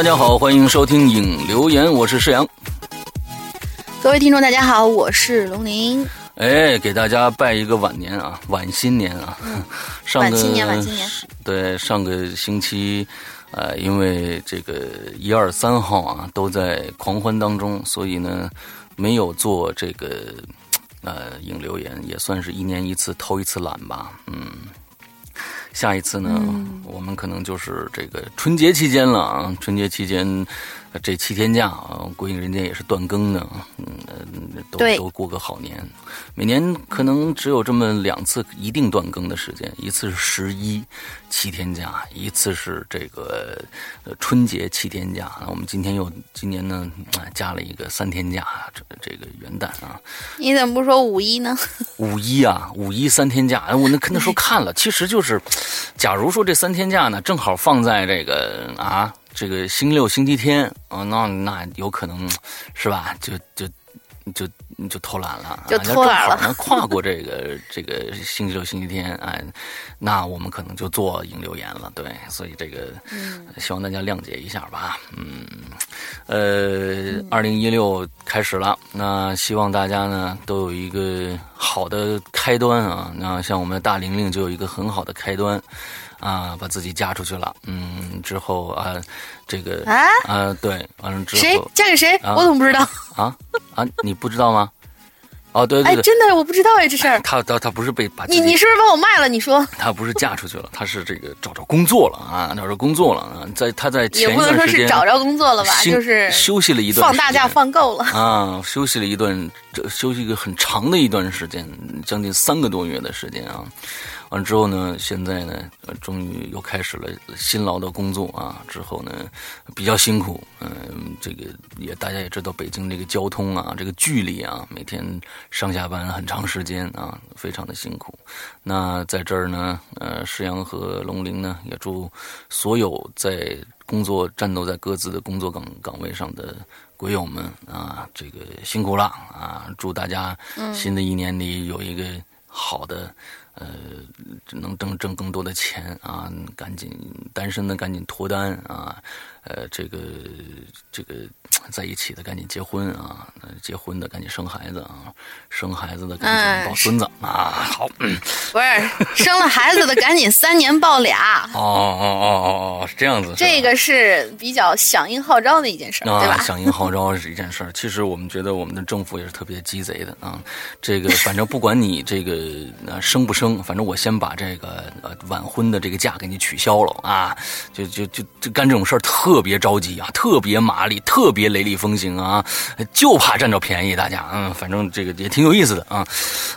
大家好，欢迎收听影留言，我是施阳。各位听众，大家好，我是龙鳞。哎，给大家拜一个晚年啊，晚新年啊！晚新年，晚新年。对，上个星期，呃，因为这个一二三号啊都在狂欢当中，所以呢没有做这个呃影留言，也算是一年一次偷一次懒吧，嗯。下一次呢，我们可能就是这个春节期间了啊！春节期间。这七天假啊，估计人家也是断更的，嗯，都都过个好年。每年可能只有这么两次一定断更的时间，一次是十一七天假，一次是这个春节七天假。那我们今天又今年呢加了一个三天假，这这个元旦啊。你怎么不说五一呢？五一啊，五一三天假。哎，我那那时候看了，其实就是，假如说这三天假呢，正好放在这个啊。这个星期六、星期天啊，那那有可能，是吧？就就就就偷懒了，就偷懒了。能跨过这个这个星期六、星期天，哎，那我们可能就做引流言了。对，所以这个希望大家谅解一下吧。嗯，呃，二零一六开始了，那希望大家呢都有一个好的开端啊。那像我们的大玲玲就有一个很好的开端。啊，把自己嫁出去了，嗯，之后啊，这个啊啊，对，完了之后谁嫁给谁？我怎么不知道？啊啊，你不知道吗？哦，对对对，真的我不知道哎，这事儿。他他他不是被把你你是不是把我卖了？你说他不是嫁出去了，他是这个找着工作了啊，找着工作了啊，在他在前一段时间也不能说是找着工作了吧，就是休息了一段放大假放够了啊，休息了一段，这休息一个很长的一段时间，将近三个多月的时间啊。完之后呢，现在呢，终于又开始了辛劳的工作啊。之后呢，比较辛苦，嗯，这个也大家也知道，北京这个交通啊，这个距离啊，每天上下班很长时间啊，非常的辛苦。那在这儿呢，呃，石阳和龙鳞呢，也祝所有在工作战斗在各自的工作岗岗位上的鬼友们啊，这个辛苦了啊！祝大家新的一年里有一个好的。呃，能挣挣更多的钱啊！赶紧单身的赶紧脱单啊！呃，这个这个在一起的赶紧结婚啊！结婚的赶紧生孩子啊！生孩子的赶紧抱孙子啊！好，不是生了孩子的赶紧三年抱俩。哦哦哦哦哦，是这样子。这个是比较响应号召的一件事，对吧？响应号召是一件事儿。其实我们觉得我们的政府也是特别鸡贼的啊！这个反正不管你这个生不生，反正我先把这个呃晚婚的这个假给你取消了啊！就就就就干这种事儿特。特别着急啊，特别麻利，特别雷厉风行啊，就怕占着便宜。大家，嗯，反正这个也挺有意思的啊。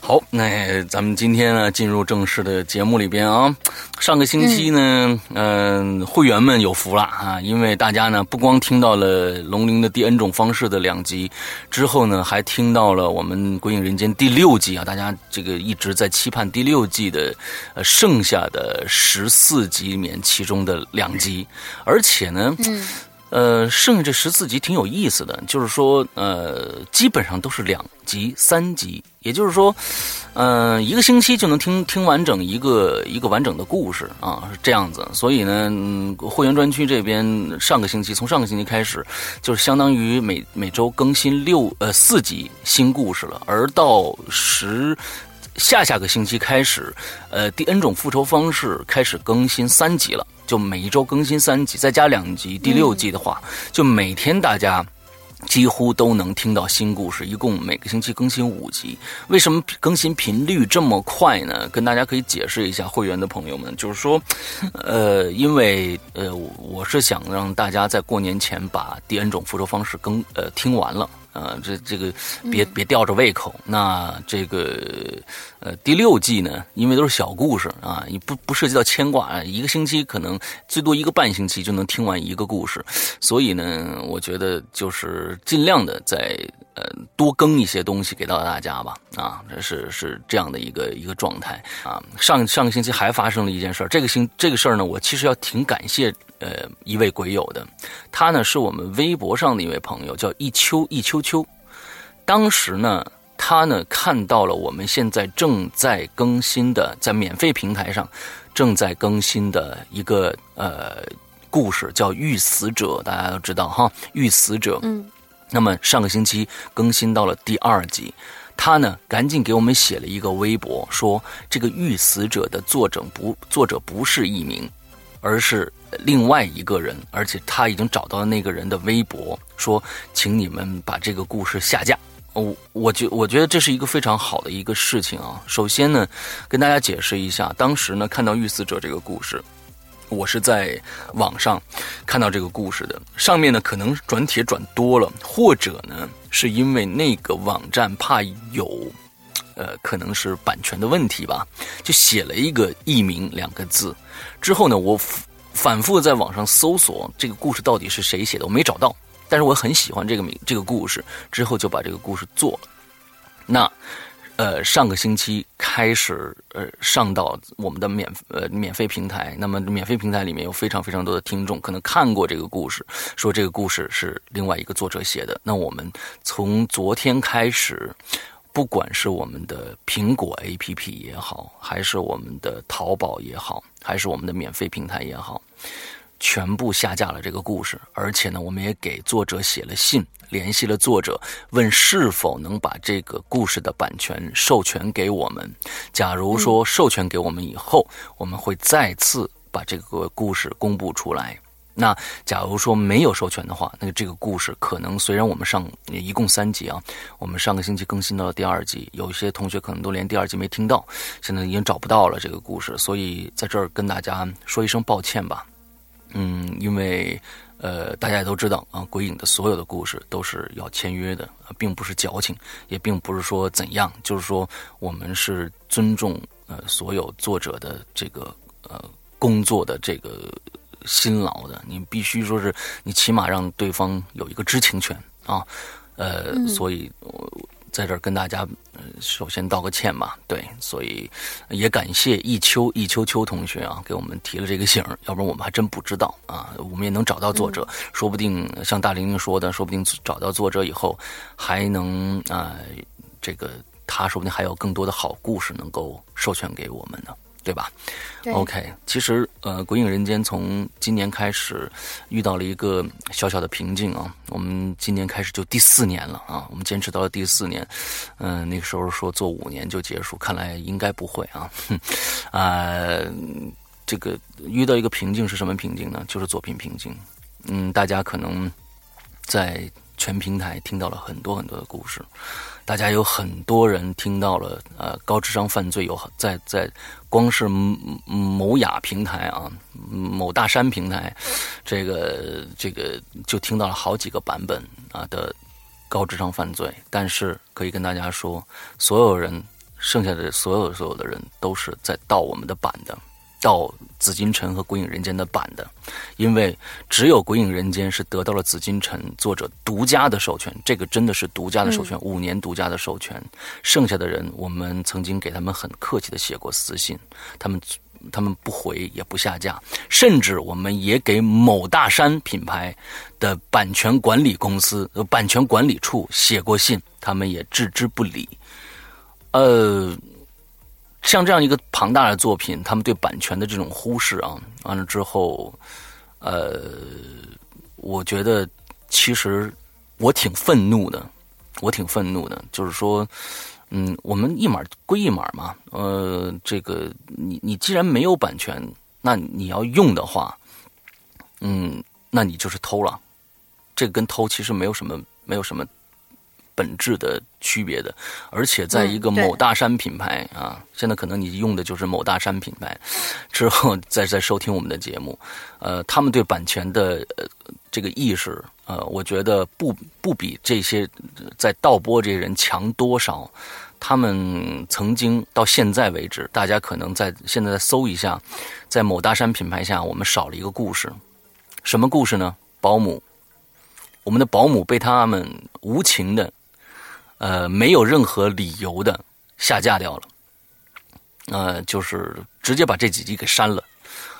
好，那咱们今天呢，进入正式的节目里边啊。上个星期呢，嗯，会员们有福了啊，因为大家呢，不光听到了《龙鳞的第 N 种方式》的两集，之后呢，还听到了我们《鬼影人间》第六季啊。大家这个一直在期盼第六季的呃剩下的十四集里面其中的两集，而且呢。嗯，呃，剩下这十四集挺有意思的，就是说，呃，基本上都是两集、三集，也就是说，嗯，一个星期就能听听完整一个一个完整的故事啊，是这样子。所以呢，会员专区这边上个星期从上个星期开始，就是相当于每每周更新六呃四集新故事了，而到十下下个星期开始，呃，第 N 种复仇方式开始更新三集了。就每一周更新三集，再加两集，第六季的话，就每天大家几乎都能听到新故事。一共每个星期更新五集，为什么更新频率这么快呢？跟大家可以解释一下，会员的朋友们，就是说，呃，因为呃，我是想让大家在过年前把第 N 种复仇方式更呃听完了。啊，这这个别别吊着胃口。那这个呃第六季呢，因为都是小故事啊，你不不涉及到牵挂，一个星期可能最多一个半星期就能听完一个故事。所以呢，我觉得就是尽量的在呃多更一些东西给到大家吧。啊，这是是这样的一个一个状态啊。上上个星期还发生了一件事儿，这个星这个事儿呢，我其实要挺感谢。呃，一位鬼友的，他呢是我们微博上的一位朋友，叫一秋一秋秋。当时呢，他呢看到了我们现在正在更新的，在免费平台上正在更新的一个呃故事，叫《遇死者》，大家都知道哈，《遇死者》。嗯。那么上个星期更新到了第二集，他呢赶紧给我们写了一个微博，说这个《遇死者》的作者不作者不是一名。而是另外一个人，而且他已经找到了那个人的微博，说：“请你们把这个故事下架。”我我觉我觉得这是一个非常好的一个事情啊。首先呢，跟大家解释一下，当时呢看到遇死者这个故事，我是在网上看到这个故事的，上面呢可能转帖转多了，或者呢是因为那个网站怕有。呃，可能是版权的问题吧，就写了一个“艺名”两个字。之后呢，我反复在网上搜索这个故事到底是谁写的，我没找到。但是我很喜欢这个名这个故事，之后就把这个故事做了。那呃，上个星期开始，呃，上到我们的免呃免费平台。那么，免费平台里面有非常非常多的听众，可能看过这个故事，说这个故事是另外一个作者写的。那我们从昨天开始，不管是我们的苹果 APP 也好，还是我们的淘宝也好，还是我们的免费平台也好。全部下架了这个故事，而且呢，我们也给作者写了信，联系了作者，问是否能把这个故事的版权授权给我们。假如说授权给我们以后，我们会再次把这个故事公布出来。那假如说没有授权的话，那这个故事可能虽然我们上一共三集啊，我们上个星期更新到了第二集，有一些同学可能都连第二集没听到，现在已经找不到了这个故事，所以在这儿跟大家说一声抱歉吧。嗯，因为呃，大家也都知道啊，鬼影的所有的故事都是要签约的，并不是矫情，也并不是说怎样，就是说我们是尊重呃所有作者的这个呃工作的这个辛劳的，你必须说是你起码让对方有一个知情权啊，呃，所以我。在这儿跟大家，首先道个歉吧。对，所以也感谢一秋一秋秋同学啊，给我们提了这个醒要不然我们还真不知道啊。我们也能找到作者，说不定像大玲玲说的，说不定找到作者以后，还能啊，这个他说不定还有更多的好故事能够授权给我们呢。对吧？OK，其实呃，《鬼影人间》从今年开始遇到了一个小小的瓶颈啊。我们今年开始就第四年了啊，我们坚持到了第四年。嗯，那个时候说做五年就结束，看来应该不会啊。啊，这个遇到一个瓶颈是什么瓶颈呢？就是作品瓶颈。嗯，大家可能在全平台听到了很多很多的故事。大家有很多人听到了，呃，高智商犯罪有在在，光是某雅平台啊，某大山平台，这个这个就听到了好几个版本啊的高智商犯罪。但是可以跟大家说，所有人剩下的所有所有的人都是在盗我们的版的。到紫禁城和鬼影人间的版的，因为只有鬼影人间是得到了紫禁城作者独家的授权，这个真的是独家的授权，五年独家的授权。剩下的人，我们曾经给他们很客气的写过私信，他们他们不回也不下架，甚至我们也给某大山品牌的版权管理公司、版权管理处写过信，他们也置之不理。呃。像这样一个庞大的作品，他们对版权的这种忽视啊，完了之后，呃，我觉得其实我挺愤怒的，我挺愤怒的，就是说，嗯，我们一码归一码嘛，呃，这个你你既然没有版权，那你要用的话，嗯，那你就是偷了，这跟偷其实没有什么没有什么。本质的区别的，而且在一个某大山品牌啊，现在可能你用的就是某大山品牌，之后再再收听我们的节目，呃，他们对版权的呃这个意识，呃，我觉得不不比这些在盗播这些人强多少。他们曾经到现在为止，大家可能在现在搜一下，在某大山品牌下，我们少了一个故事，什么故事呢？保姆，我们的保姆被他们无情的。呃，没有任何理由的下架掉了，呃，就是直接把这几集给删了。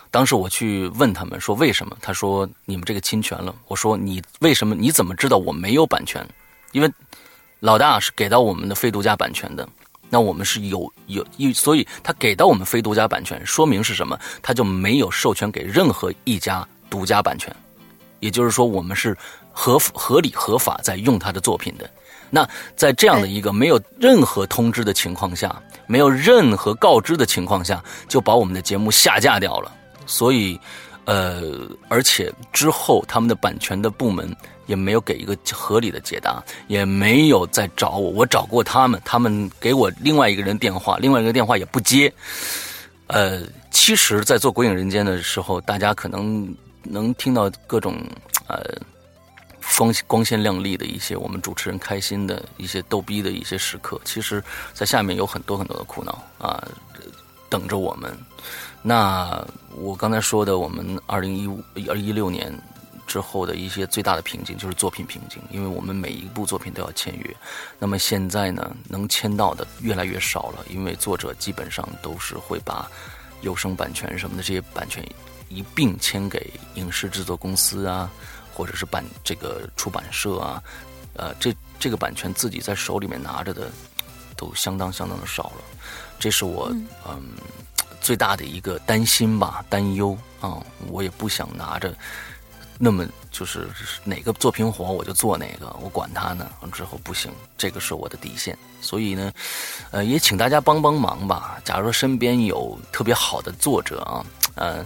当时我去问他们说为什么，他说你们这个侵权了。我说你为什么？你怎么知道我没有版权？因为老大是给到我们的非独家版权的，那我们是有有一，所以他给到我们非独家版权，说明是什么？他就没有授权给任何一家独家版权，也就是说我们是合合理合法在用他的作品的。那在这样的一个没有任何通知的情况下，没有任何告知的情况下，就把我们的节目下架掉了。所以，呃，而且之后他们的版权的部门也没有给一个合理的解答，也没有再找我。我找过他们，他们给我另外一个人电话，另外一个电话也不接。呃，其实，在做《鬼影人间》的时候，大家可能能听到各种呃。光光鲜亮丽的一些，我们主持人开心的一些逗逼的一些时刻，其实，在下面有很多很多的苦恼啊，等着我们。那我刚才说的，我们二零一五、二一六年之后的一些最大的瓶颈就是作品瓶颈，因为我们每一部作品都要签约。那么现在呢，能签到的越来越少了，因为作者基本上都是会把有声版权什么的这些版权一并签给影视制作公司啊，或者是版这个出版社啊，呃，这这个版权自己在手里面拿着的都相当相当的少了，这是我嗯最大的一个担心吧，担忧啊，我也不想拿着。那么就是哪个作品火我就做哪个，我管他呢。之后不行，这个是我的底线。所以呢，呃，也请大家帮帮忙吧。假如说身边有特别好的作者啊，呃，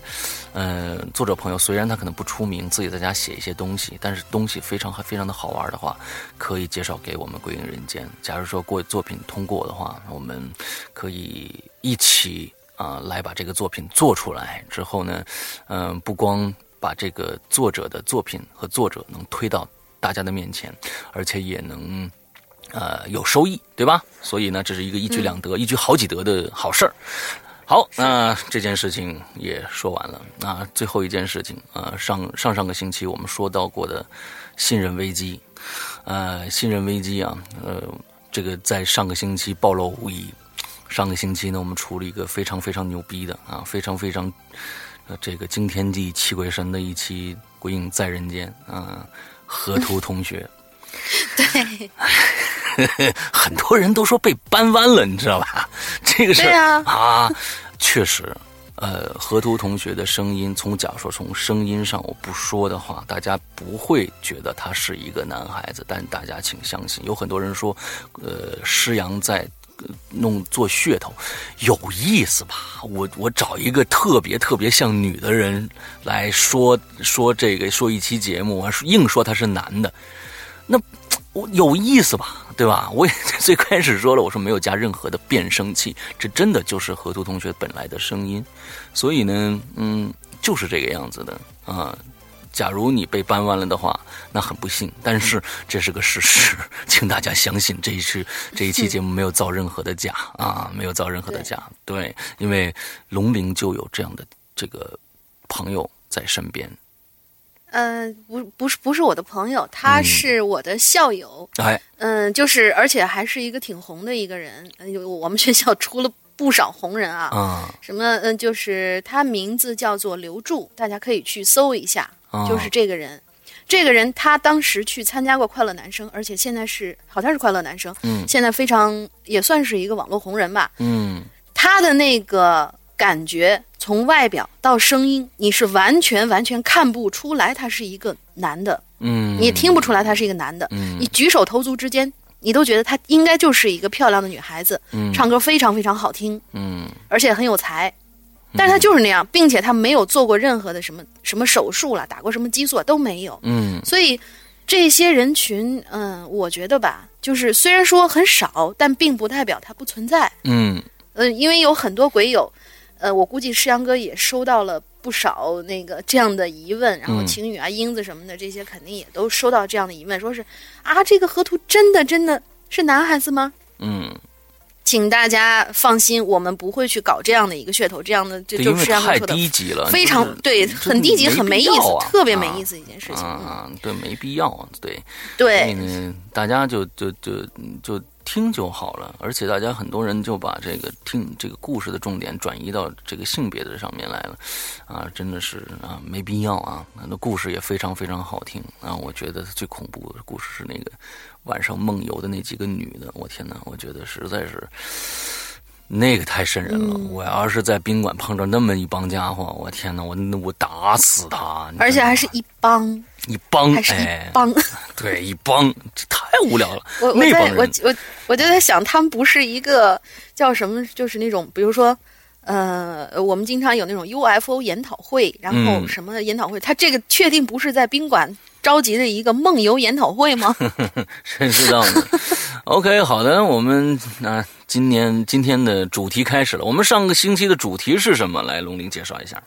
呃，作者朋友，虽然他可能不出名，自己在家写一些东西，但是东西非常非常的好玩的话，可以介绍给我们归隐人间。假如说过作品通过的话，我们可以一起啊来把这个作品做出来。之后呢，嗯，不光。把这个作者的作品和作者能推到大家的面前，而且也能，呃，有收益，对吧？所以呢，这是一个一举两得、一举好几得的好事儿。好，那这件事情也说完了。那最后一件事情，呃，上上上个星期我们说到过的信任危机，呃，信任危机啊，呃，这个在上个星期暴露无遗。上个星期呢，我们出了一个非常非常牛逼的啊，非常非常。呃，这个惊天地泣鬼神的一期《鬼影在人间》啊，河图同学，对，很多人都说被搬弯了，你知道吧？这个是啊，确实，呃，河图同学的声音，从假如说从声音上我不说的话，大家不会觉得他是一个男孩子，但大家请相信，有很多人说，呃，施阳在。弄做噱头，有意思吧？我我找一个特别特别像女的人来说说这个说一期节目，我硬说他是男的，那我有意思吧？对吧？我也最开始说了，我说没有加任何的变声器，这真的就是河图同学本来的声音，所以呢，嗯，就是这个样子的啊。假如你被搬弯了的话，那很不幸，但是这是个事实，请大家相信，这一次这一期节目没有造任何的假啊，没有造任何的假。对，因为龙陵就有这样的这个朋友在身边。嗯，不，不是，不是我的朋友，他是我的校友。哎，嗯，就是，而且还是一个挺红的一个人。我们学校出了不少红人啊。啊，什么？嗯，就是他名字叫做刘柱，大家可以去搜一下。就是这个人，这个人他当时去参加过《快乐男生》，而且现在是好像是《快乐男生》，嗯，现在非常也算是一个网络红人吧，嗯，他的那个感觉，从外表到声音，你是完全完全看不出来他是一个男的，嗯，你也听不出来他是一个男的，嗯，你举手投足之间，你都觉得他应该就是一个漂亮的女孩子，嗯，唱歌非常非常好听，嗯，而且很有才。但是他就是那样，并且他没有做过任何的什么什么手术了，打过什么激素都没有。嗯，所以这些人群，嗯，我觉得吧，就是虽然说很少，但并不代表它不存在。嗯，呃，因为有很多鬼友，呃，我估计世阳哥也收到了不少那个这样的疑问，然后晴雨啊、英子什么的这些肯定也都收到这样的疑问，说是啊，这个河图真的真的是男孩子吗？嗯。请大家放心，我们不会去搞这样的一个噱头，这样的就就是太低级了，非常对，很低级，很没意思，特别没意思一件事情。啊，对，没必要，对，对，大家就就就就。听就好了，而且大家很多人就把这个听这个故事的重点转移到这个性别的上面来了，啊，真的是啊，没必要啊。那故事也非常非常好听啊，我觉得最恐怖的故事是那个晚上梦游的那几个女的，我天哪，我觉得实在是。那个太瘆人了！我要是在宾馆碰着那么一帮家伙，我天哪，我我打死他！而且还是一帮一帮，还是一帮，对，一帮，这太无聊了。我我在我我我就在想，他们不是一个叫什么，就是那种，比如说，呃，我们经常有那种 UFO 研讨会，然后什么研讨会，他这个确定不是在宾馆。召集的一个梦游研讨会吗？谁知道呢？OK，好的，我们那今年今天的主题开始了。我们上个星期的主题是什么？来，龙玲介绍一下。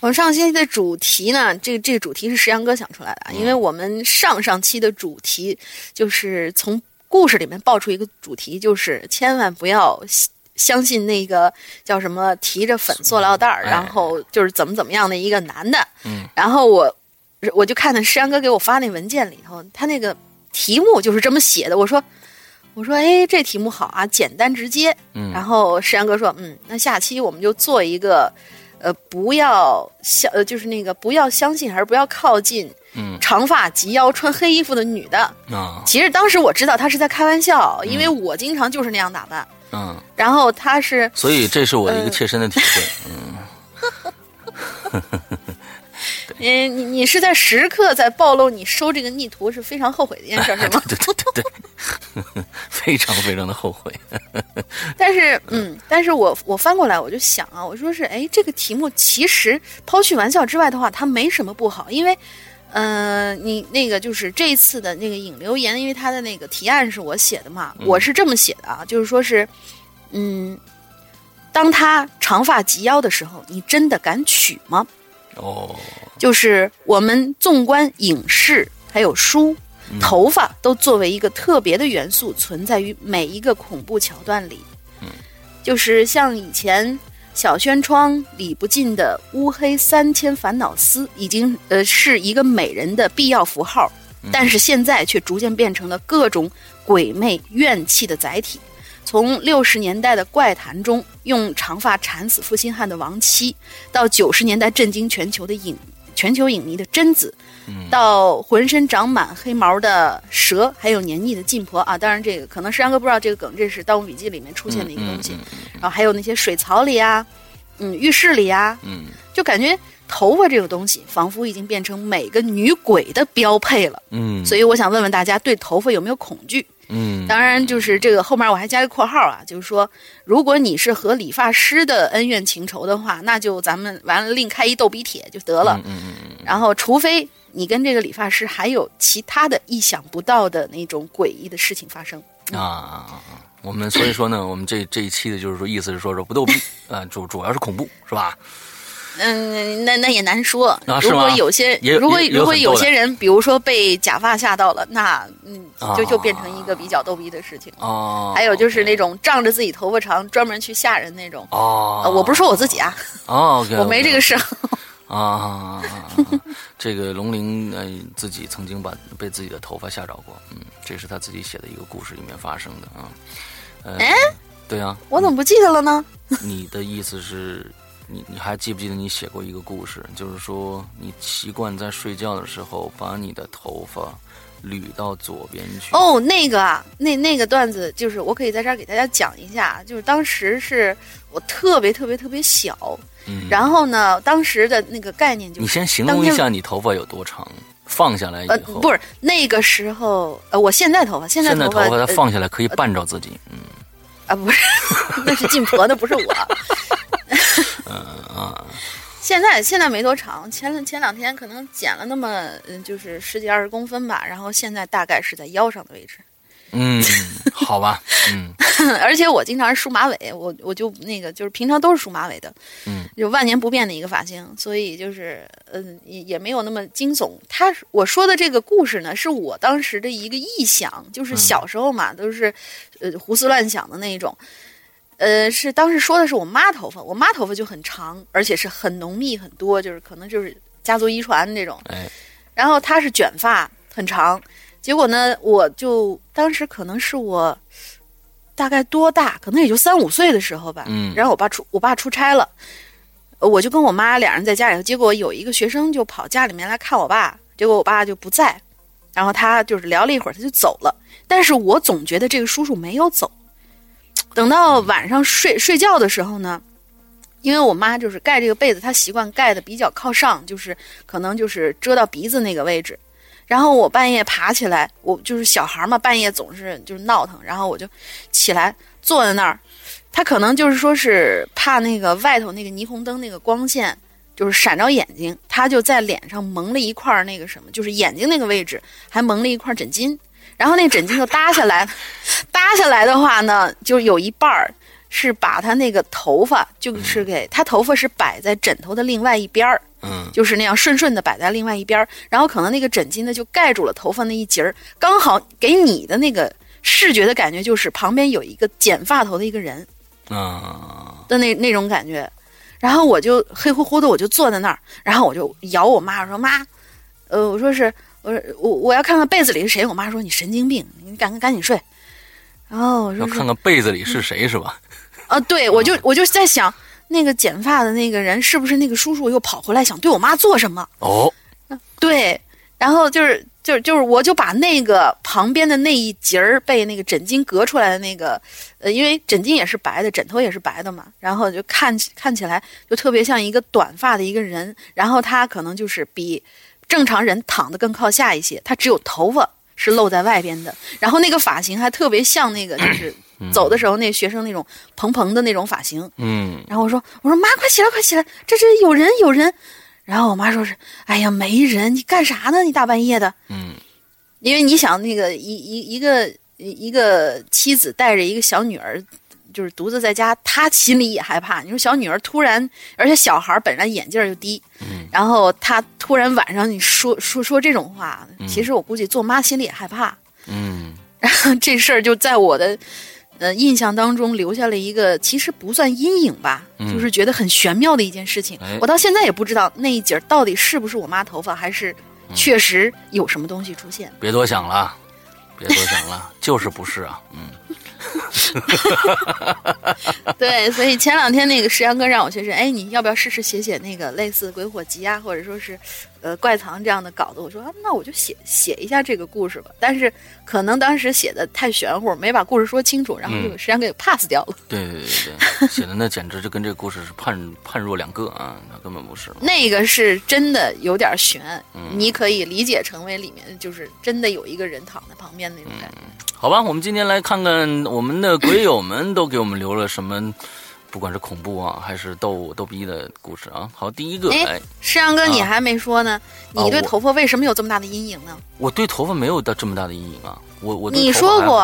我们上星期的主题呢？这个这个主题是石阳哥想出来的，因为我们上上期的主题就是从故事里面爆出一个主题，就是千万不要相信那个叫什么提着粉塑料袋儿，然后就是怎么怎么样的一个男的。嗯，然后我。我就看到石阳哥给我发那文件里头，他那个题目就是这么写的。我说，我说，哎，这题目好啊，简单直接。嗯然后石阳哥说，嗯，那下期我们就做一个，呃，不要相，呃，就是那个不要相信还是不要靠近，嗯长发及腰穿黑衣服的女的。啊其实当时我知道他是在开玩笑，因为我经常就是那样打扮。嗯，然后他是所以这是我一个呃切身的体会。嗯，嗯，你你是在时刻在暴露你收这个逆徒是非常后悔的一件事，是吗？对对对对，非常非常的后悔。但是，嗯，但是我我翻过来我就想啊，我说是，哎，这个题目其实抛去玩笑之外的话，它没什么不好，因为，呃，你那个就是这一次的那个引流言，因为他的那个提案是我写的嘛，我是这么写的啊，就是说是，嗯，当他长发及腰的时候，你真的敢娶吗？哦，就是我们纵观影视还有书，头发都作为一个特别的元素存在于每一个恐怖桥段里。就是像以前小轩窗理不尽的乌黑三千烦恼丝，已经呃是一个美人的必要符号，但是现在却逐渐变成了各种鬼魅怨气的载体。从六十年代的怪谈中用长发缠死负心汉的亡妻，到九十年代震惊全球的影全球影迷的贞子，到浑身长满黑毛的蛇，还有黏腻的禁婆啊！当然，这个可能石阳哥不知道这个梗，这是《盗墓笔记》里面出现的一个东西。然后还有那些水槽里啊，嗯，浴室里啊，嗯就感觉头发这个东西仿佛已经变成每个女鬼的标配了。嗯，所以我想问问大家，对头发有没有恐惧？嗯，当然，就是这个后面我还加个括号啊，就是说，如果你是和理发师的恩怨情仇的话，那就咱们完了另开一逗比帖就得了。嗯嗯嗯然后，除非你跟这个理发师还有其他的意想不到的那种诡异的事情发生。嗯啊啊啊啊！我们所以说呢，我们这这一期的就是说，意思是说说不逗逼，啊，主主要是恐怖，是吧？嗯，那那也难说。啊如果有些如果如果有些人，比如说被假发吓到了，那嗯，就就啊变成一个比较逗逼的事情。哦，还有就是那种仗着自己头发长，专门去吓人那种。哦呃，我不是说我自己啊，哦 我没这个事。啊这个龙鳞呃自己曾经把被自己的头发吓着过，嗯，这是他自己写的一个故事里面发生的啊。呃，哎对啊，我怎么不记得了呢？你的意思是，你你还记不记得你写过一个故事？就是说，你习惯在睡觉的时候把你的头发捋到左边去。哦，那个啊，那那个段子就是我可以在这儿给大家讲一下，就是当时是我特别特别特别小，嗯，然后呢，当时的那个概念就是你先形容一下你头发有多长，放下来以呃后，不是那个时候呃，我现在头发现在现在头发它放下来可以绊着自己，嗯啊不是，那是进婆，那不是我。啊，现在现在没多长，前前两天可能剪了那么嗯，就是十几二十公分吧，然后现在大概是在腰上的位置。嗯，好吧，嗯而且我经常是梳马尾，我我就那个就是平常都是梳马尾的，嗯，就万年不变的一个发型，所以就是嗯也也没有那么惊悚。他我说的这个故事呢，是我当时的一个臆想，就是小时候嘛，都是呃胡思乱想的那一种。呃，是当时说的是我妈头发，我妈头发就很长，而且是很浓密很多，就是可能就是家族遗传那种。哎，然后她是卷发，很长。结果呢，我就当时可能是我大概多大，可能也就三五岁的时候吧。嗯然后我爸出我爸出差了，呃我就跟我妈俩人在家里头。结果有一个学生就跑家里面来看我爸，结果我爸就不在，然后他就是聊了一会儿他就走了。但是我总觉得这个叔叔没有走。等到晚上睡睡觉的时候呢，因为我妈就是盖这个被子，她习惯盖的比较靠上，就是可能就是遮到鼻子那个位置。然后我半夜爬起来，我就是小孩嘛，半夜总是就是闹腾，然后我就起来坐在那儿。他可能就是说是怕那个外头那个霓虹灯那个光线就是闪着眼睛，他就在脸上蒙了一块儿那个什么，就是眼睛那个位置还蒙了一块枕巾，然后那枕巾就搭下来，搭下来的话呢，就有一半儿是把他那个头发，就是给他头发是摆在枕头的另外一边儿，嗯。就是那样顺顺的摆在另外一边儿，然后可能那个枕巾呢就盖住了头发那一截儿，刚好给你的那个视觉的感觉就是旁边有一个剪发头的一个人啊，的那那种感觉，然后我就黑乎乎的我就坐在那儿，然后我就咬我妈我说妈，呃，我说是，我说我我要看看被子里是谁。我妈说你神经病，你赶赶紧睡。然后我说要看看被子里是谁是吧？啊，对，我就我就在想，那个剪发的那个人是不是那个叔叔又跑回来想对我妈做什么？哦，对，然后就是就是就是，我就把那个旁边的那一截儿被那个枕巾隔出来的那个，呃，因为枕巾也是白的，枕头也是白的嘛，然后就看起看起来就特别像一个短发的一个人，然后他可能就是比正常人躺得更靠下一些，他只有头发是露在外边的，然后那个发型还特别像那个 就是走的时候那学生那种蓬蓬的那种发型，嗯，然后我说：“我说妈，快起来，快起来，这这有人，有人。”然后我妈说是：“哎呀，没人，你干啥呢？你大半夜的。”嗯，因为你想，那个一一一个一个妻子带着一个小女儿，就是独自在家，她心里也害怕。你说小女儿突然，而且小孩本来眼镜又低，嗯，然后她突然晚上你说说说这种话，其实我估计做妈心里也害怕。嗯，然后这事儿就在我的呃印象当中留下了一个其实不算阴影吧，就是觉得很玄妙的一件事情。哎我到现在也不知道那一截到底是不是我妈头发，还是确实有什么东西出现。别多想了，别多想了，就是不是啊？嗯，对，所以前两天那个石阳哥让我去说，哎，你要不要试试写写那个类似鬼火集啊，或者说是呃怪藏这样的稿子？我说、啊、那我就写写一下这个故事吧。但是可能当时写的太玄乎，没把故事说清楚，然后就实际上给 pass 掉了。对对对对，写的那简直就跟这个故事是判判若两个啊，那根本不是。那个是真的有点悬，嗯你可以理解成为里面就是真的有一个人躺在旁边那种感觉。好吧，我们今天来看看我们的鬼友们都给我们留了什么，不管是恐怖啊，还是逗逗逼的故事啊。好，第一个，哎哎，石阳哥，啊你还没说呢，你对头发为什么有这么大的阴影呢？我对头发没有到这么大的阴影啊，我我你说过，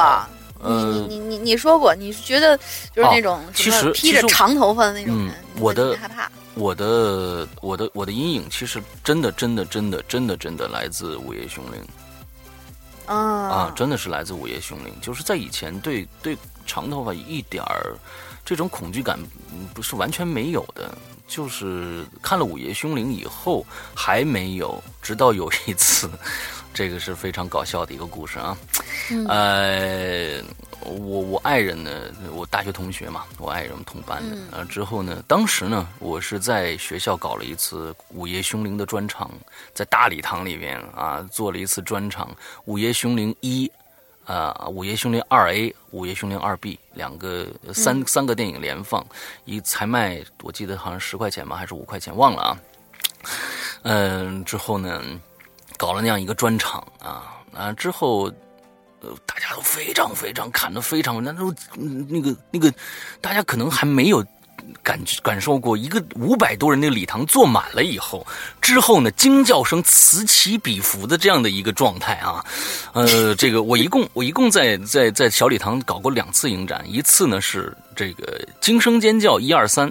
你呃你，你你你说过，你是觉得就是那种哦其实披着长头发的那种人嗯，我的害怕。我的我的我的阴影其实真的真的真的真的真的来自午夜凶铃。啊啊，真的是来自午夜凶铃，就是在以前对对长头发一点儿这种恐惧感嗯不是完全没有的，就是看了午夜凶铃以后还没有，直到有一次，这个是非常搞笑的一个故事啊，嗯。呃，我我爱人呢，我大学同学嘛，我爱人同班的，嗯。呃之后呢，当时呢，我是在学校搞了一次午夜凶铃的专场，在大礼堂里边啊做了一次专场，午夜凶铃一。啊，午夜凶铃二 A、午夜凶铃二 B 两个三、三个电影连放，一才卖我记得好像十块钱吧，还是五块钱，忘了啊。嗯，之后呢，搞了那样一个专场啊啊，之后呃，大家都非常非常看的非常，那都嗯那个那个，大家可能还没有。感感受过一个五百多人的礼堂坐满了以后，之后呢，惊叫声此起彼伏的这样的一个状态啊，呃，这个我一共我一共在在在小礼堂搞过两次影展，一次呢是这个惊声尖叫一二三，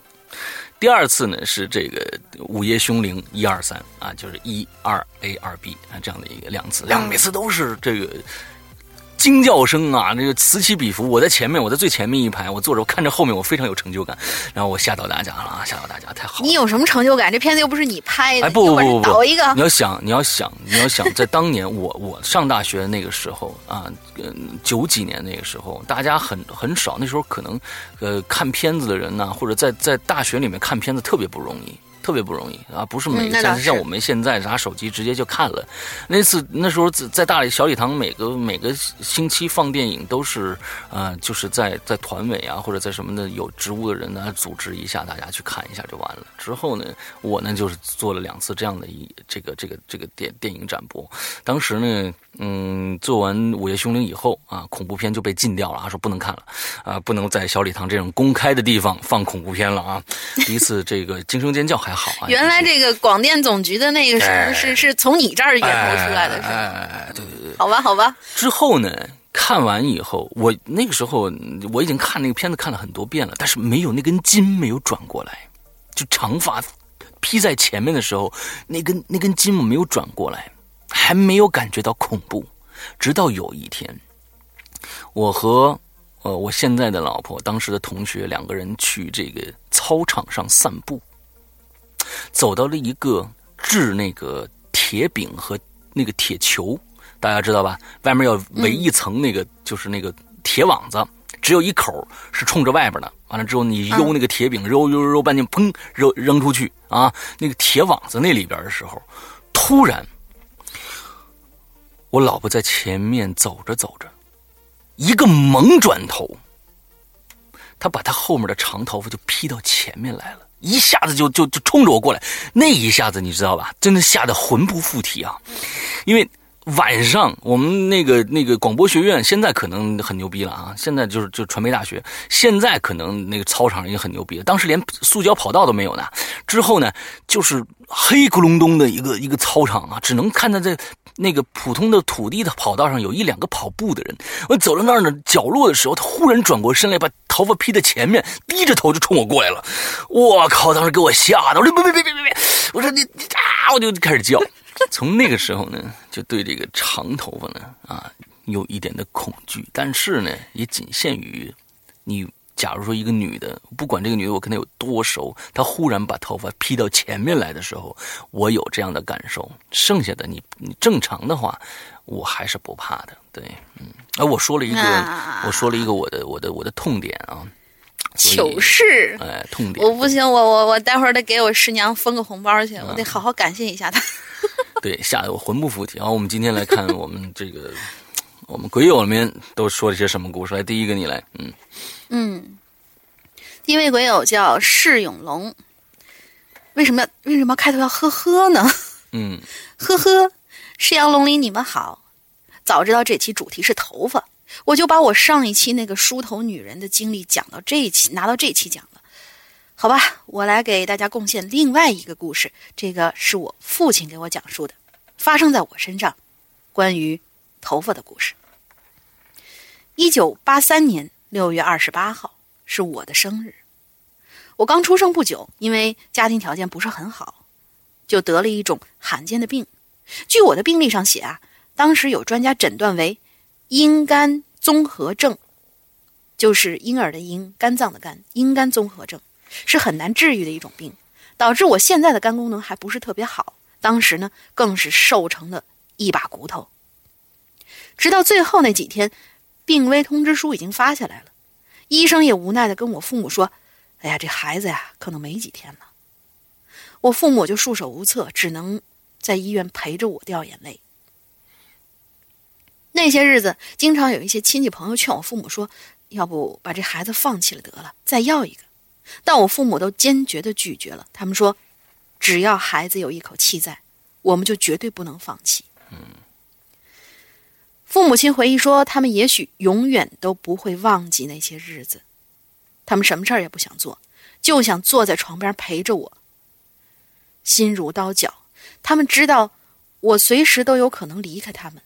第二次呢是这个午夜凶铃一二三啊，就是一二 A 二 B 啊这样的一个两次，两每次都是这个。惊叫声啊，那个此起彼伏。我在前面，我在最前面一排，我坐着，我看着后面，我非常有成就感。然后我吓到大家了啊，吓到大家，太好了。你有什么成就感？这片子又不是你拍的，哎，不不不不，导一个你。要想，你要想，你要想，在当年我我上大学那个时候啊，嗯，九几年那个时候，大家很很少，那时候可能呃看片子的人呢、或者在在大学里面看片子特别不容易。特别不容易啊，不是每嗯那倒是个像像我们现在拿手机直接就看了。那次那时候在在大理小礼堂，每个每个星期放电影都是呃，就是在在团委啊或者在什么的有职务的人呢组织一下，大家去看一下就完了。之后呢，我呢就是做了两次这样的一这个这个这个电电影展播。当时呢，嗯，做完《午夜凶铃》以后啊，恐怖片就被禁掉了，啊，说不能看了，啊，不能在小礼堂这种公开的地方放恐怖片了啊。第一次这个惊声尖叫还好啊，原来这个广电总局的那个什么哎是是从你这儿源头出来的，是哎吗？哎哎对对对。好吧，好吧，之后呢，看完以后，我那个时候我已经看那个片子看了很多遍了，但是没有那根筋没有转过来，就长发披在前面的时候，那根那根筋我没有转过来，还没有感觉到恐怖，直到有一天，我和呃我现在的老婆当时的同学两个人去这个操场上散步，走到了一个掷那个铁铁饼和那个铁球，大家知道吧？外面要围一层那个，就是那个铁网子，只有一口是冲着外边的。完了之后，你悠那个铁饼，揉揉揉半天，砰，扔扔出去啊！那个铁网子那里边的时候，突然，我老婆在前面走着走着，一个猛转头，她把她后面的长头发就披到前面来了。一下子就就就冲着我过来，那一下子你知道吧？真的吓得魂不附体啊！因为晚上我们那个那个广播学院现在可能很牛逼了啊，现在就是就传媒大学，现在可能那个操场已经很牛逼了。当时连塑胶跑道都没有呢。之后呢，就是黑咕隆咚的一个一个操场啊，只能看到在那个普通的土地的跑道上有一两个跑步的人。我走到那儿呢角落的时候，他忽然转过身来把。头发披在前面，低着头就冲我过来了。我靠！当时给我吓的，我说别别别别别别！我说你你啊！我就开始叫。从那个时候呢，就对这个长头发呢啊有一点的恐惧。但是呢，也仅限于你。假如说一个女的，不管这个女的我跟她有多熟，她忽然把头发披到前面来的时候，我有这样的感受。剩下的你你正常的话，我还是不怕的。对，嗯。啊，我说了一个，我说了一个我的我的我的痛点啊，糗事，哎，痛点，我不行，我我我待会儿得给我师娘封个红包去，我得好好感谢一下她。对，吓得我魂不附体。然后我们今天来看我们这个我们鬼友里面都说了些什么故事。来，第一个你来，嗯嗯，第一位鬼友叫释永龙，为什么要为什么开头要呵呵呢？嗯，呵呵，释阳龙里你们好。早知道这期主题是头发，我就把我上一期那个梳头女人的经历讲到这一期，拿到这期讲了。好吧，我来给大家贡献另外一个故事，这个是我父亲给我讲述的，发生在我身上，关于头发的故事。一九八三年六月二十八号是我的生日，我刚出生不久，因为家庭条件不是很好，就得了一种罕见的病。据我的病历上写啊。当时有专家诊断为阴肝综合症，就是婴儿的婴，肝脏的肝，阴肝综合症是很难治愈的一种病，导致我现在的肝功能还不是特别好。当时呢，更是瘦成了一把骨头。直到最后那几天，病危通知书已经发下来了，医生也无奈的跟我父母说：“哎呀，这孩子呀，可能没几天了。”我父母就束手无策，只能在医院陪着我掉眼泪。那些日子，经常有一些亲戚朋友劝我父母说：“要不把这孩子放弃了得了，再要一个。”但我父母都坚决的拒绝了。他们说：“只要孩子有一口气在，我们就绝对不能放弃。”嗯。父母亲回忆说：“他们也许永远都不会忘记那些日子，他们什么事儿也不想做，就想坐在床边陪着我。心如刀绞，他们知道我随时都有可能离开他们。”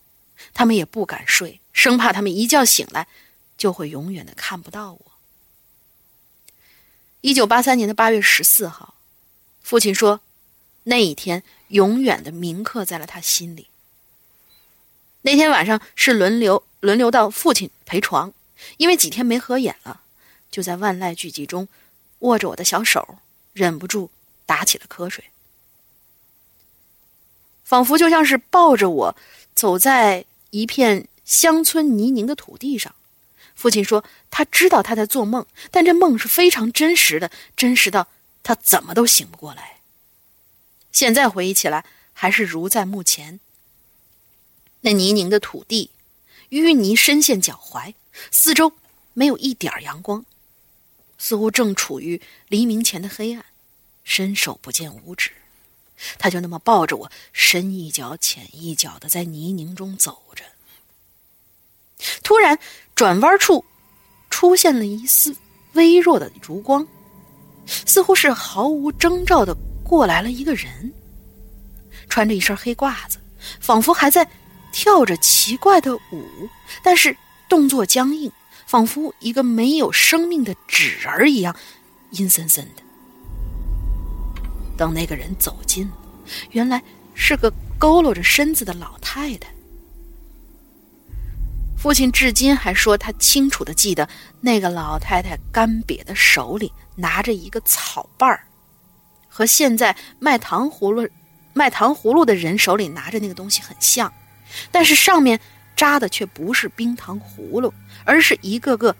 他们也不敢睡，生怕他们一觉醒来，就会永远的看不到我。一九八三年的八月十四号，父亲说，那一天永远的铭刻在了他心里。那天晚上是轮流轮流到父亲陪床，因为几天没合眼了，就在万籁俱寂中，握着我的小手，忍不住打起了瞌睡，仿佛就像是抱着我走在。一片乡村泥泞的土地上，父亲说：“他知道他在做梦，但这梦是非常真实的，真实到他怎么都醒不过来。现在回忆起来，还是如在目前。那泥泞的土地，淤泥深陷脚踝，四周没有一点阳光，似乎正处于黎明前的黑暗，伸手不见五指。”他就那么抱着我，深一脚浅一脚的在泥泞中走着。突然，转弯处出现了一丝微弱的烛光，似乎是毫无征兆的过来了一个人，穿着一身黑褂子，仿佛还在跳着奇怪的舞，但是动作僵硬，仿佛一个没有生命的纸人一样，阴森森的。等那个人走近，原来是个佝偻着身子的老太太。父亲至今还说，他清楚的记得那个老太太干瘪的手里拿着一个草瓣儿，和现在卖糖葫芦、卖糖葫芦的人手里拿着那个东西很像，但是上面扎的却不是冰糖葫芦，而是一个个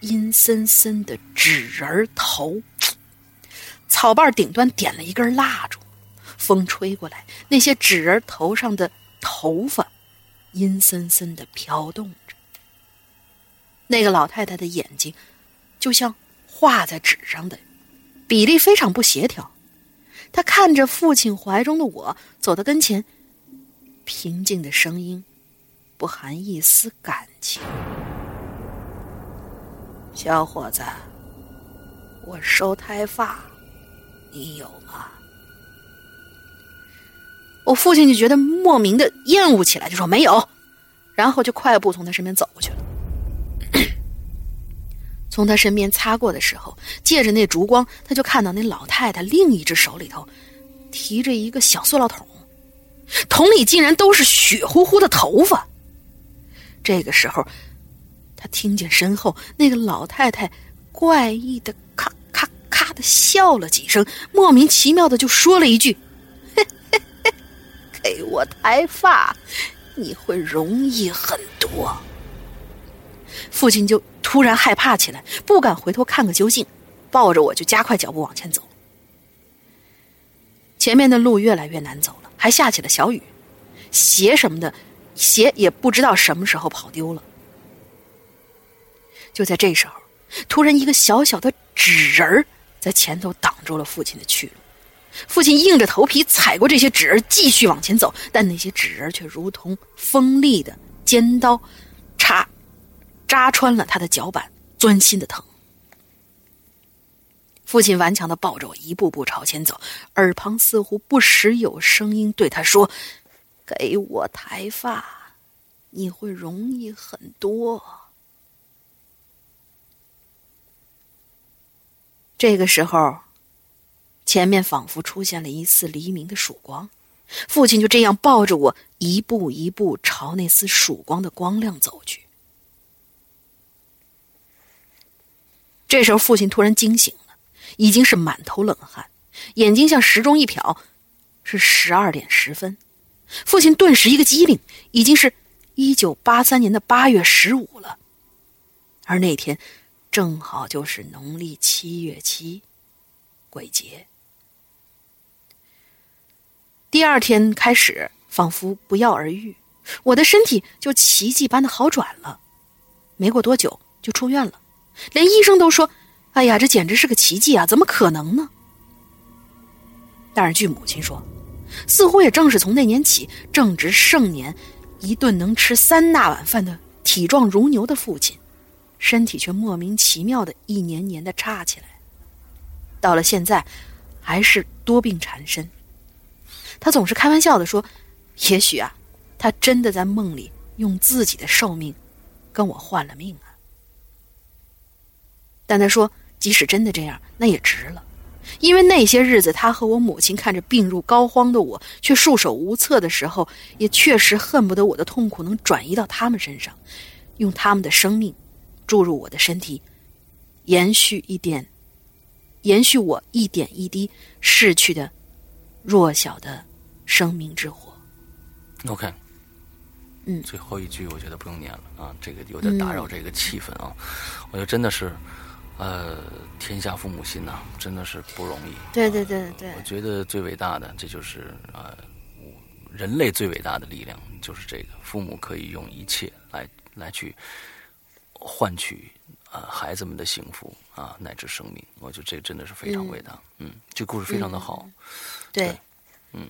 阴森森的纸人头。草瓣顶端点了一根蜡烛，风吹过来，那些纸人头上的头发阴森森的飘动着。那个老太太的眼睛就像画在纸上的，比例非常不协调。她看着父亲怀中的我，走到跟前，平静的声音不含一丝感情：“小伙子，我收胎发。”你有吗？我父亲就觉得莫名的厌恶起来，就说没有，然后就快步从他身边走过去了。从他身边擦过的时候，借着那烛光，他就看到那老太太另一只手里头提着一个小塑料桶，桶里竟然都是血乎乎的头发。这个时候，他听见身后那个老太太怪异的咔。咔咔的笑了几声，莫名其妙的就说了一句：“给我抬发，你会容易很多。”父亲就突然害怕起来，不敢回头看个究竟，抱着我就加快脚步往前走。前面的路越来越难走了，还下起了小雨，鞋什么的，鞋也不知道什么时候跑丢了。就在这时候，突然一个小小的纸人儿。在前头挡住了父亲的去路，父亲硬着头皮踩过这些纸人，继续往前走，但那些纸人却如同锋利的尖刀，插扎穿了他的脚板，钻心的疼。父亲顽强的抱着我，一步步朝前走，耳旁似乎不时有声音对他说：“给我抬发，你会容易很多。”这个时候，前面仿佛出现了一丝黎明的曙光，父亲就这样抱着我，一步一步朝那丝曙光的光亮走去。这时候，父亲突然惊醒了，已经是满头冷汗，眼睛向时钟一瞟，是十二点十分。父亲顿时一个机灵，已经是一九八三年的八月十五了，而那天。正好就是农历七月七，鬼节。第二天开始，仿佛不药而愈，我的身体就奇迹般的好转了。没过多久就出院了，连医生都说：“哎呀，这简直是个奇迹啊！怎么可能呢？”但是据母亲说，似乎也正是从那年起，正值盛年，一顿能吃三大碗饭的体壮如牛的父亲。身体却莫名其妙的一年年的差起来，到了现在，还是多病缠身。他总是开玩笑的说：“也许啊，他真的在梦里用自己的寿命跟我换了命啊。”但他说，即使真的这样，那也值了，因为那些日子，他和我母亲看着病入膏肓的我，却束手无策的时候，也确实恨不得我的痛苦能转移到他们身上，用他们的生命。注入我的身体，延续一点，延续我一点一滴逝去的弱小的生命之火。OK，嗯，最后一句我觉得不用念了啊，这个有点打扰这个气氛啊。我觉得真的是，呃，天下父母心呐，真的是不容易。对对对对，我觉得最伟大的，这就是呃，人类最伟大的力量就是这个，父母可以用一切来来去。换取啊孩子们的幸福啊乃至生命，我觉得这真的是非常伟大。嗯，这故事非常的好。对，嗯，